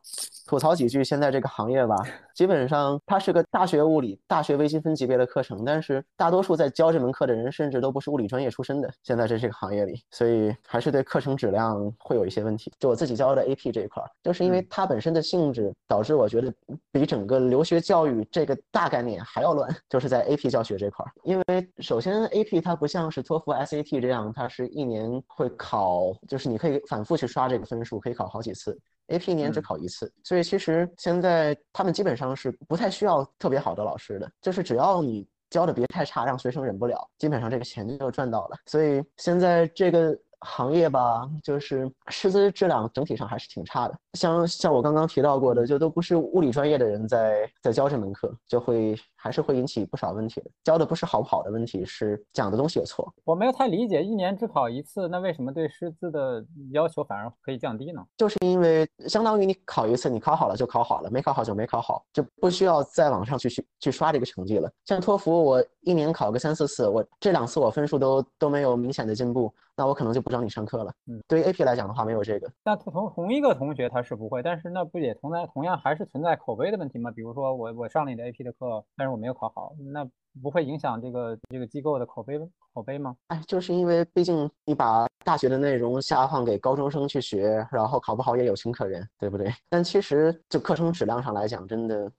吐槽几句现在这个行业吧。基本上它是个大学物理、大学微积分级别的课程，但是大多数在教这门课的人，甚至都不是物理专业出身的。现在这这个行业里，所以还是对课程质量会有一些问题。就我自己教的 AP 这一块，就是因为它本身的性质，导致我觉得比整个留学教育这个大概念还要乱。就是在 AP 教学这块，因为首先 AP 它不像是托福、SAT 这样，它是一年会考，就是你可以反复去刷这个分数，可以考好几次。AP 一年只考一次，所以其实现在他们基本上是不太需要特别好的老师的，就是只要你教的别太差，让学生忍不了，基本上这个钱就赚到了。所以现在这个行业吧，就是师资质量整体上还是挺差的。像像我刚刚提到过的，就都不是物理专业的人在在教这门课，就会。还是会引起不少问题的。教的不是好不好的问题，是讲的东西有错。我没有太理解，一年只考一次，那为什么对师资的要求反而可以降低呢？就是因为相当于你考一次，你考好了就考好了，没考好就没考好，就不需要再往上去去去刷这个成绩了。像托福，我一年考个三四次，我这两次我分数都都没有明显的进步，那我可能就不找你上课了。嗯，对于 AP 来讲的话，没有这个。那同同一个同学他是不会，但是那不也同在同样还是存在口碑的问题吗？比如说我我上了你的 AP 的课，但是我没有考好，那不会影响这个这个机构的口碑口碑吗？哎，就是因为毕竟你把大学的内容下放给高中生去学，然后考不好也有情可原，对不对？但其实就课程质量上来讲，真的，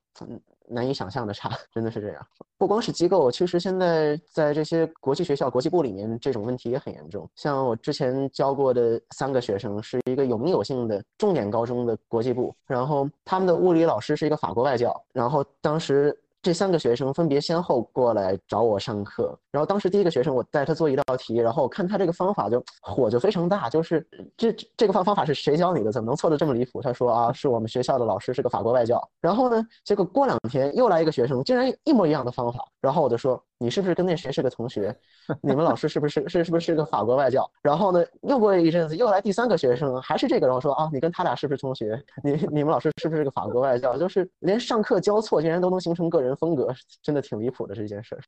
难以想象的差，真的是这样。不光是机构，其实现在在这些国际学校、国际部里面，这种问题也很严重。像我之前教过的三个学生，是一个有名有姓的重点高中的国际部，然后他们的物理老师是一个法国外教，然后当时。这三个学生分别先后过来找我上课，然后当时第一个学生我带他做一道题，然后我看他这个方法就火就非常大，就是这这个方方法是谁教你的？怎么能错的这么离谱？他说啊，是我们学校的老师是个法国外教。然后呢，结果过两天又来一个学生，竟然一模一样的方法，然后我就说。你是不是跟那谁是个同学？你们老师是不是是是不是个法国外教？然后呢，又过一阵子又来第三个学生，还是这个，然后说啊，你跟他俩是不是同学？你你们老师是不是个法国外教？就是连上课交错竟然都能形成个人风格，真的挺离谱的这件事儿。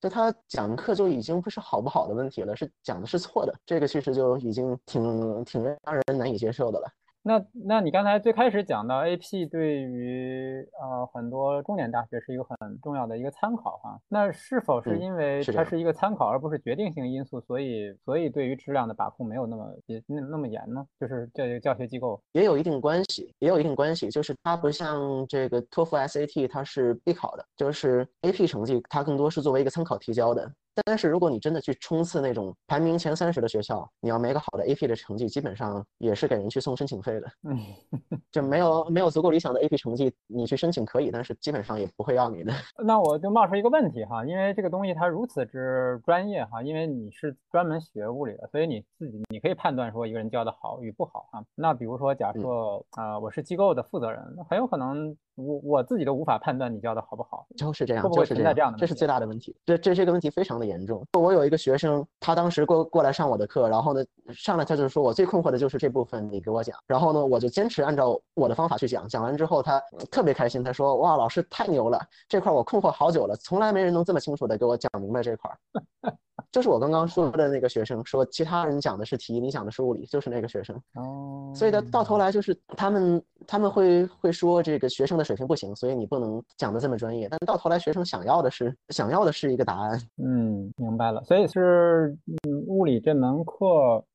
就他讲课就已经不是好不好的问题了，是讲的是错的，这个其实就已经挺挺让人难以接受的了。那那你刚才最开始讲到 AP 对于呃很多重点大学是一个很重要的一个参考哈，那是否是因为它是一个参考而不是决定性因素，所以所以对于质量的把控没有那么也那那么严呢？就是这教学机构也有一定关系，也有一定关系，就是它不像这个托福 SAT 它是必考的，就是 AP 成绩它更多是作为一个参考提交的。但是如果你真的去冲刺那种排名前三十的学校，你要没个好的 AP 的成绩，基本上也是给人去送申请费的。嗯，就没有没有足够理想的 AP 成绩，你去申请可以，但是基本上也不会要你的。那我就冒出一个问题哈，因为这个东西它如此之专业哈，因为你是专门学物理的，所以你自己你可以判断说一个人教的好与不好哈。那比如说假设啊，我是机构的负责人，很有可能。我我自己都无法判断你教的好不好，就是这样，就是这样，这是最大的问题。这这这个问题非常的严重。我有一个学生，他当时过过来上我的课，然后呢，上来他就说我最困惑的就是这部分，你给我讲。然后呢，我就坚持按照我的方法去讲。讲完之后，他特别开心，他说哇，老师太牛了，这块我困惑好久了，从来没人能这么清楚的给我讲明白这块。就是我刚刚说的那个学生说，其他人讲的是题，你讲的是物理，就是那个学生。哦，所以到到头来就是他们他们会会说这个学生的水平不行，所以你不能讲的这么专业。但到头来学生想要的是想要的是一个答案。嗯，明白了。所以是物理这门课，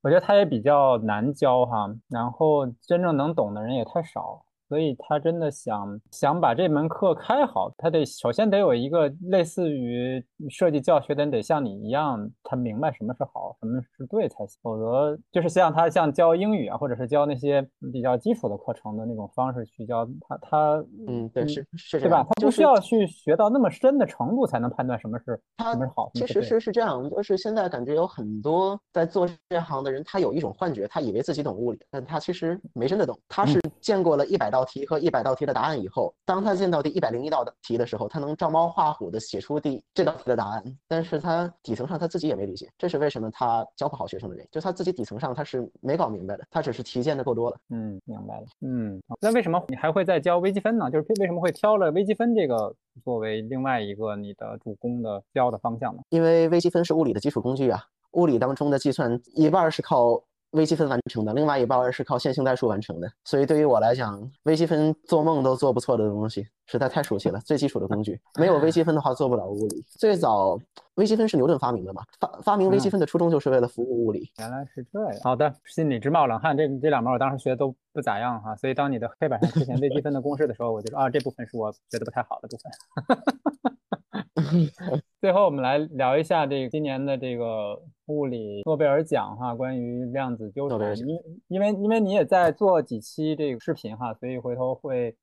我觉得它也比较难教哈，然后真正能懂的人也太少。所以他真的想想把这门课开好，他得首先得有一个类似于设计教学的人，得像你一样，他明白什么是好，什么是对才行。否则就是像他像教英语啊，或者是教那些比较基础的课程的那种方式去教他，他嗯，对是是对吧？他不需要去学到那么深的程度才能判断什么是什么是好。其实是是这样，就是现在感觉有很多在做这行的人，他有一种幻觉，他以为自己懂物理，但他其实没真的懂，他是见过了一百道。道题和一百道题的答案以后，当他见到第一百零一道题的时候，他能照猫画虎的写出第这道题的答案，但是他底层上他自己也没理解，这是为什么他教不好学生的原因，就他自己底层上他是没搞明白的，他只是题见的够多了。嗯，明白了。嗯，那为什么你还会再教微积分呢？就是为什么会挑了微积分这个作为另外一个你的主攻的教的方向呢？因为微积分是物理的基础工具啊，物理当中的计算一半是靠。微积分完成的，另外一半是靠线性代数完成的，所以对于我来讲，微积分做梦都做不错的东西，实在太熟悉了。最基础的工具，没有微积分的话做不了物理。最早微积分是牛顿发明的嘛？发发明微积分的初衷就是为了服务物理。原来是这样。好的，心里直冒冷汗。这这两门我当时学的都不咋样哈，所以当你的黑板上出现微积分的公式的时候，我就说啊，这部分是我学的不太好的部分。最后我们来聊一下这个今年的这个。物理诺贝尔奖哈，关于量子纠缠，因因为因为你也在做几期这个视频哈，所以回头会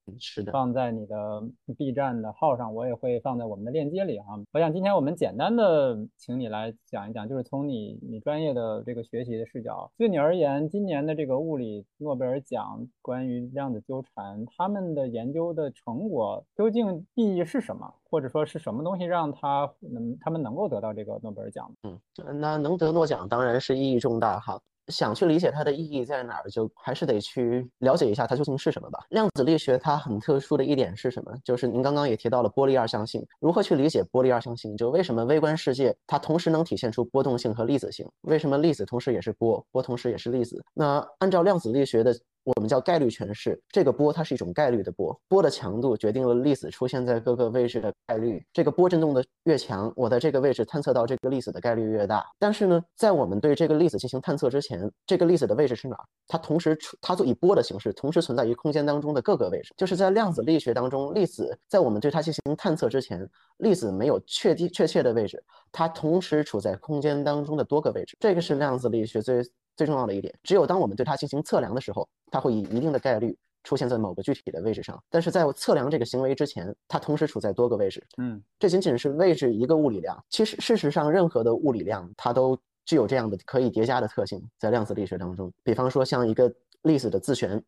放在你的 B 站的号上，我也会放在我们的链接里哈。我想今天我们简单的请你来讲一讲，就是从你你专业的这个学习的视角，对你而言，今年的这个物理诺贝尔奖关于量子纠缠，他们的研究的成果究竟意义是什么，或者说是什么东西让他能他们能够得到这个诺贝尔奖？嗯，那能。得诺奖当然是意义重大哈，想去理解它的意义在哪儿，就还是得去了解一下它究竟是什么吧。量子力学它很特殊的一点是什么？就是您刚刚也提到了波粒二象性，如何去理解波粒二象性？就为什么微观世界它同时能体现出波动性和粒子性？为什么粒子同时也是波，波同时也是粒子？那按照量子力学的我们叫概率诠释。这个波它是一种概率的波，波的强度决定了粒子出现在各个位置的概率。这个波振动的越强，我在这个位置探测到这个粒子的概率越大。但是呢，在我们对这个粒子进行探测之前，这个粒子的位置是哪儿？它同时出，它以波的形式同时存在于空间当中的各个位置。就是在量子力学当中，粒子在我们对它进行探测之前，粒子没有确定确切的位置，它同时处在空间当中的多个位置。这个是量子力学最最重要的一点。只有当我们对它进行测量的时候，它会以一定的概率。出现在某个具体的位置上，但是在测量这个行为之前，它同时处在多个位置。嗯，这仅仅是位置一个物理量。其实事实上，任何的物理量它都具有这样的可以叠加的特性，在量子力学当中。比方说，像一个粒子的自旋，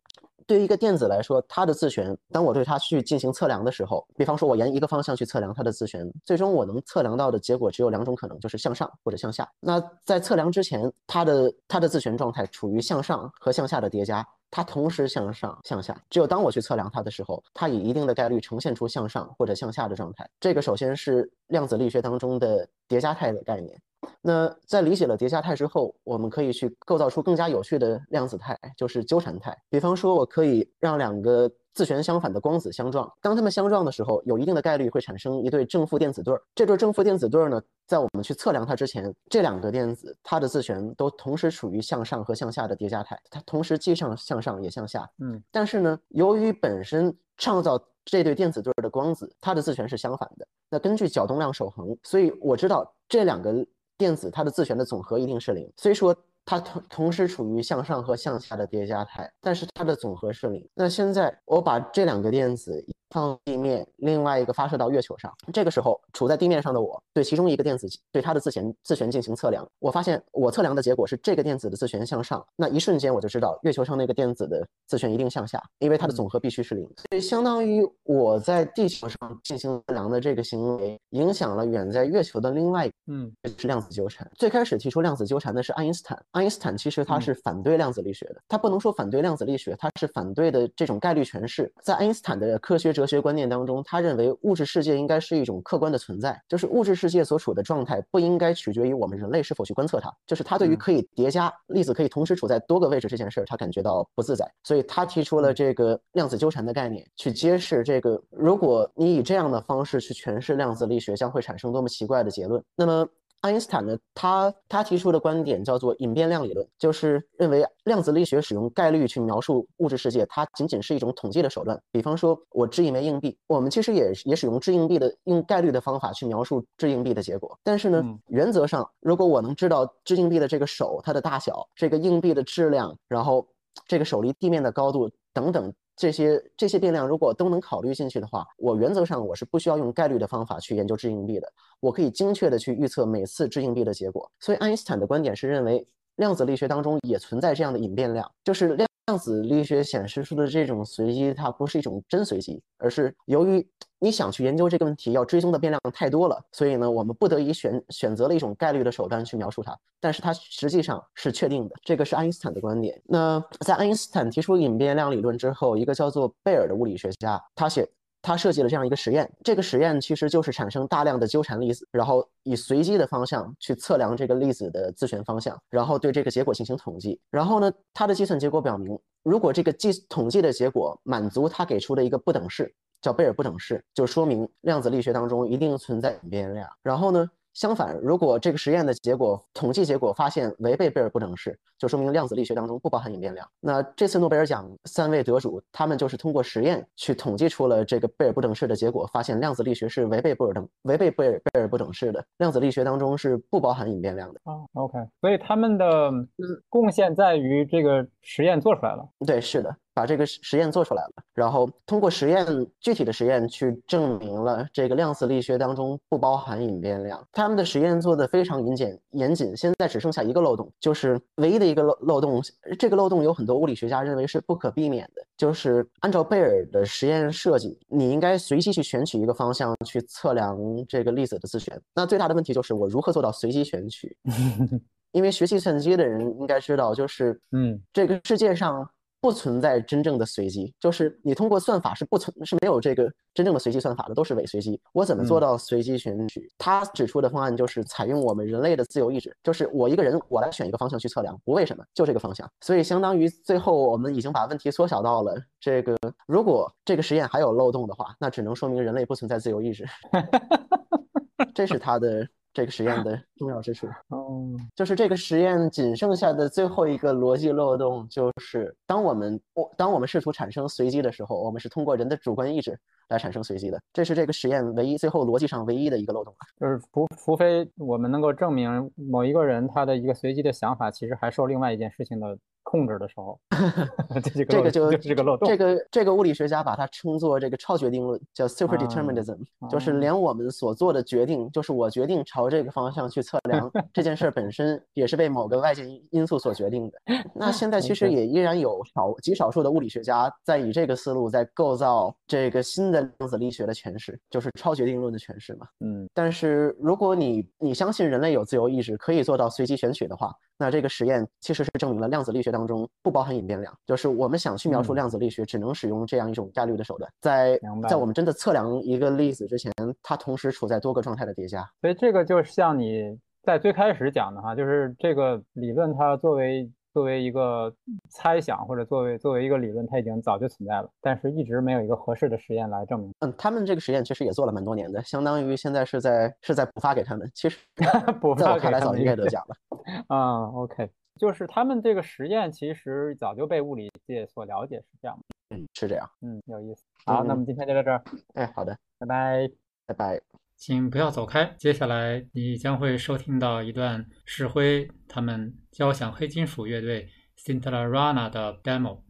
对于一个电子来说，它的自旋，当我对它去进行测量的时候，比方说我沿一个方向去测量它的自旋，最终我能测量到的结果只有两种可能，就是向上或者向下。那在测量之前，它的它的自旋状态处于向上和向下的叠加。它同时向上、向下，只有当我去测量它的时候，它以一定的概率呈现出向上或者向下的状态。这个首先是量子力学当中的叠加态的概念。那在理解了叠加态之后，我们可以去构造出更加有趣的量子态，就是纠缠态。比方说，我可以让两个。自旋相反的光子相撞，当它们相撞的时候，有一定的概率会产生一对正负电子对儿。这对正负电子对儿呢，在我们去测量它之前，这两个电子它的自旋都同时处于向上和向下的叠加态，它同时既上向上也向下。嗯，但是呢，由于本身创造这对电子对儿的光子，它的自旋是相反的。那根据角动量守恒，所以我知道这两个电子它的自旋的总和一定是零。所以说。它同同时处于向上和向下的叠加态，但是它的总和是零。那现在我把这两个电子。放地面，另外一个发射到月球上。这个时候，处在地面上的我对其中一个电子对它的自旋自旋进行测量。我发现我测量的结果是这个电子的自旋向上。那一瞬间我就知道月球上那个电子的自旋一定向下，因为它的总和必须是零。所以相当于我在地球上进行测量的这个行为，影响了远在月球的另外，嗯，是量子纠缠。最开始提出量子纠缠的是爱因斯坦。爱因斯坦其实他是反对量子力学的，他不能说反对量子力学，他是反对的这种概率诠释。在爱因斯坦的科学。哲学观念当中，他认为物质世界应该是一种客观的存在，就是物质世界所处的状态不应该取决于我们人类是否去观测它。就是他对于可以叠加粒子可以同时处在多个位置这件事儿，他感觉到不自在，所以他提出了这个量子纠缠的概念，去揭示这个如果你以这样的方式去诠释量子力学，将会产生多么奇怪的结论。那么。爱因斯坦呢，他他提出的观点叫做隐变量理论，就是认为量子力学使用概率去描述物质世界，它仅仅是一种统计的手段。比方说，我掷一枚硬币，我们其实也也使用掷硬币的用概率的方法去描述掷硬币的结果。但是呢，原则上，如果我能知道掷硬币的这个手它的大小，这个硬币的质量，然后这个手离地面的高度等等。这些这些变量如果都能考虑进去的话，我原则上我是不需要用概率的方法去研究掷硬币的，我可以精确的去预测每次掷硬币的结果。所以爱因斯坦的观点是认为量子力学当中也存在这样的隐变量，就是量。量子力学显示出的这种随机，它不是一种真随机，而是由于你想去研究这个问题，要追踪的变量太多了，所以呢，我们不得已选选择了一种概率的手段去描述它。但是它实际上是确定的，这个是爱因斯坦的观点。那在爱因斯坦提出隐变量理论之后，一个叫做贝尔的物理学家，他写。他设计了这样一个实验，这个实验其实就是产生大量的纠缠粒子，然后以随机的方向去测量这个粒子的自旋方向，然后对这个结果进行统计。然后呢，他的计算结果表明，如果这个计统计的结果满足他给出的一个不等式，叫贝尔不等式，就说明量子力学当中一定存在隐变量。然后呢？相反，如果这个实验的结果统计结果发现违背贝尔不等式，就说明量子力学当中不包含隐变量。那这次诺贝尔奖三位得主，他们就是通过实验去统计出了这个贝尔不等式的结果，发现量子力学是违背贝尔等违背贝尔贝尔不等式的，量子力学当中是不包含隐变量的。啊，OK，所以他们的贡献在于这个实验做出来了。对，是的。把这个实验做出来了，然后通过实验具体的实验去证明了这个量子力学当中不包含隐变量。他们的实验做的非常严谨，严谨。现在只剩下一个漏洞，就是唯一的一个漏漏洞。这个漏洞有很多物理学家认为是不可避免的，就是按照贝尔的实验设计，你应该随机去选取一个方向去测量这个粒子的自旋。那最大的问题就是我如何做到随机选取？因为学计算机的人应该知道，就是嗯，这个世界上。不存在真正的随机，就是你通过算法是不存是没有这个真正的随机算法的，都是伪随机。我怎么做到随机选取？他指出的方案就是采用我们人类的自由意志，就是我一个人我来选一个方向去测量，不为什么，就这个方向。所以相当于最后我们已经把问题缩小到了这个：如果这个实验还有漏洞的话，那只能说明人类不存在自由意志。这是他的。这个实验的重要之处，哦，就是这个实验仅剩下的最后一个逻辑漏洞，就是当我们我当我们试图产生随机的时候，我们是通过人的主观意志来产生随机的，这是这个实验唯一最后逻辑上唯一的一个漏洞就是除除非我们能够证明某一个人他的一个随机的想法，其实还受另外一件事情的。控制的时候 这个就这 个漏洞。这个这个物理学家把它称作这个超决定论，叫 super determinism，就是连我们所做的决定，就是我决定朝这个方向去测量这件事本身，也是被某个外界因素所决定的。那现在其实也依然有少极少数的物理学家在以这个思路在构造这个新的量子力学的诠释，就是超决定论的诠释嘛。嗯，但是如果你你相信人类有自由意志，可以做到随机选取的话。那这个实验其实是证明了量子力学当中不包含隐变量，就是我们想去描述量子力学，只能使用这样一种概率的手段。在在我们真的测量一个粒子之前，它同时处在多个状态的叠加。所以这个就像你在最开始讲的哈，就是这个理论它作为。作为一个猜想，或者作为作为一个理论，它已经早就存在了，但是一直没有一个合适的实验来证明。嗯，他们这个实验其实也做了蛮多年的，相当于现在是在是在补发给他们。其实 补发给来早应该得奖了。啊，OK，就是他们这个实验其实早就被物理界所了解，是这样吗嗯，是这样。嗯，有意思。好，那我们今天就到这儿。哎，好的，拜拜，拜拜。请不要走开，接下来你将会收听到一段石灰他们交响黑金属乐队 Sintarana 的 demo。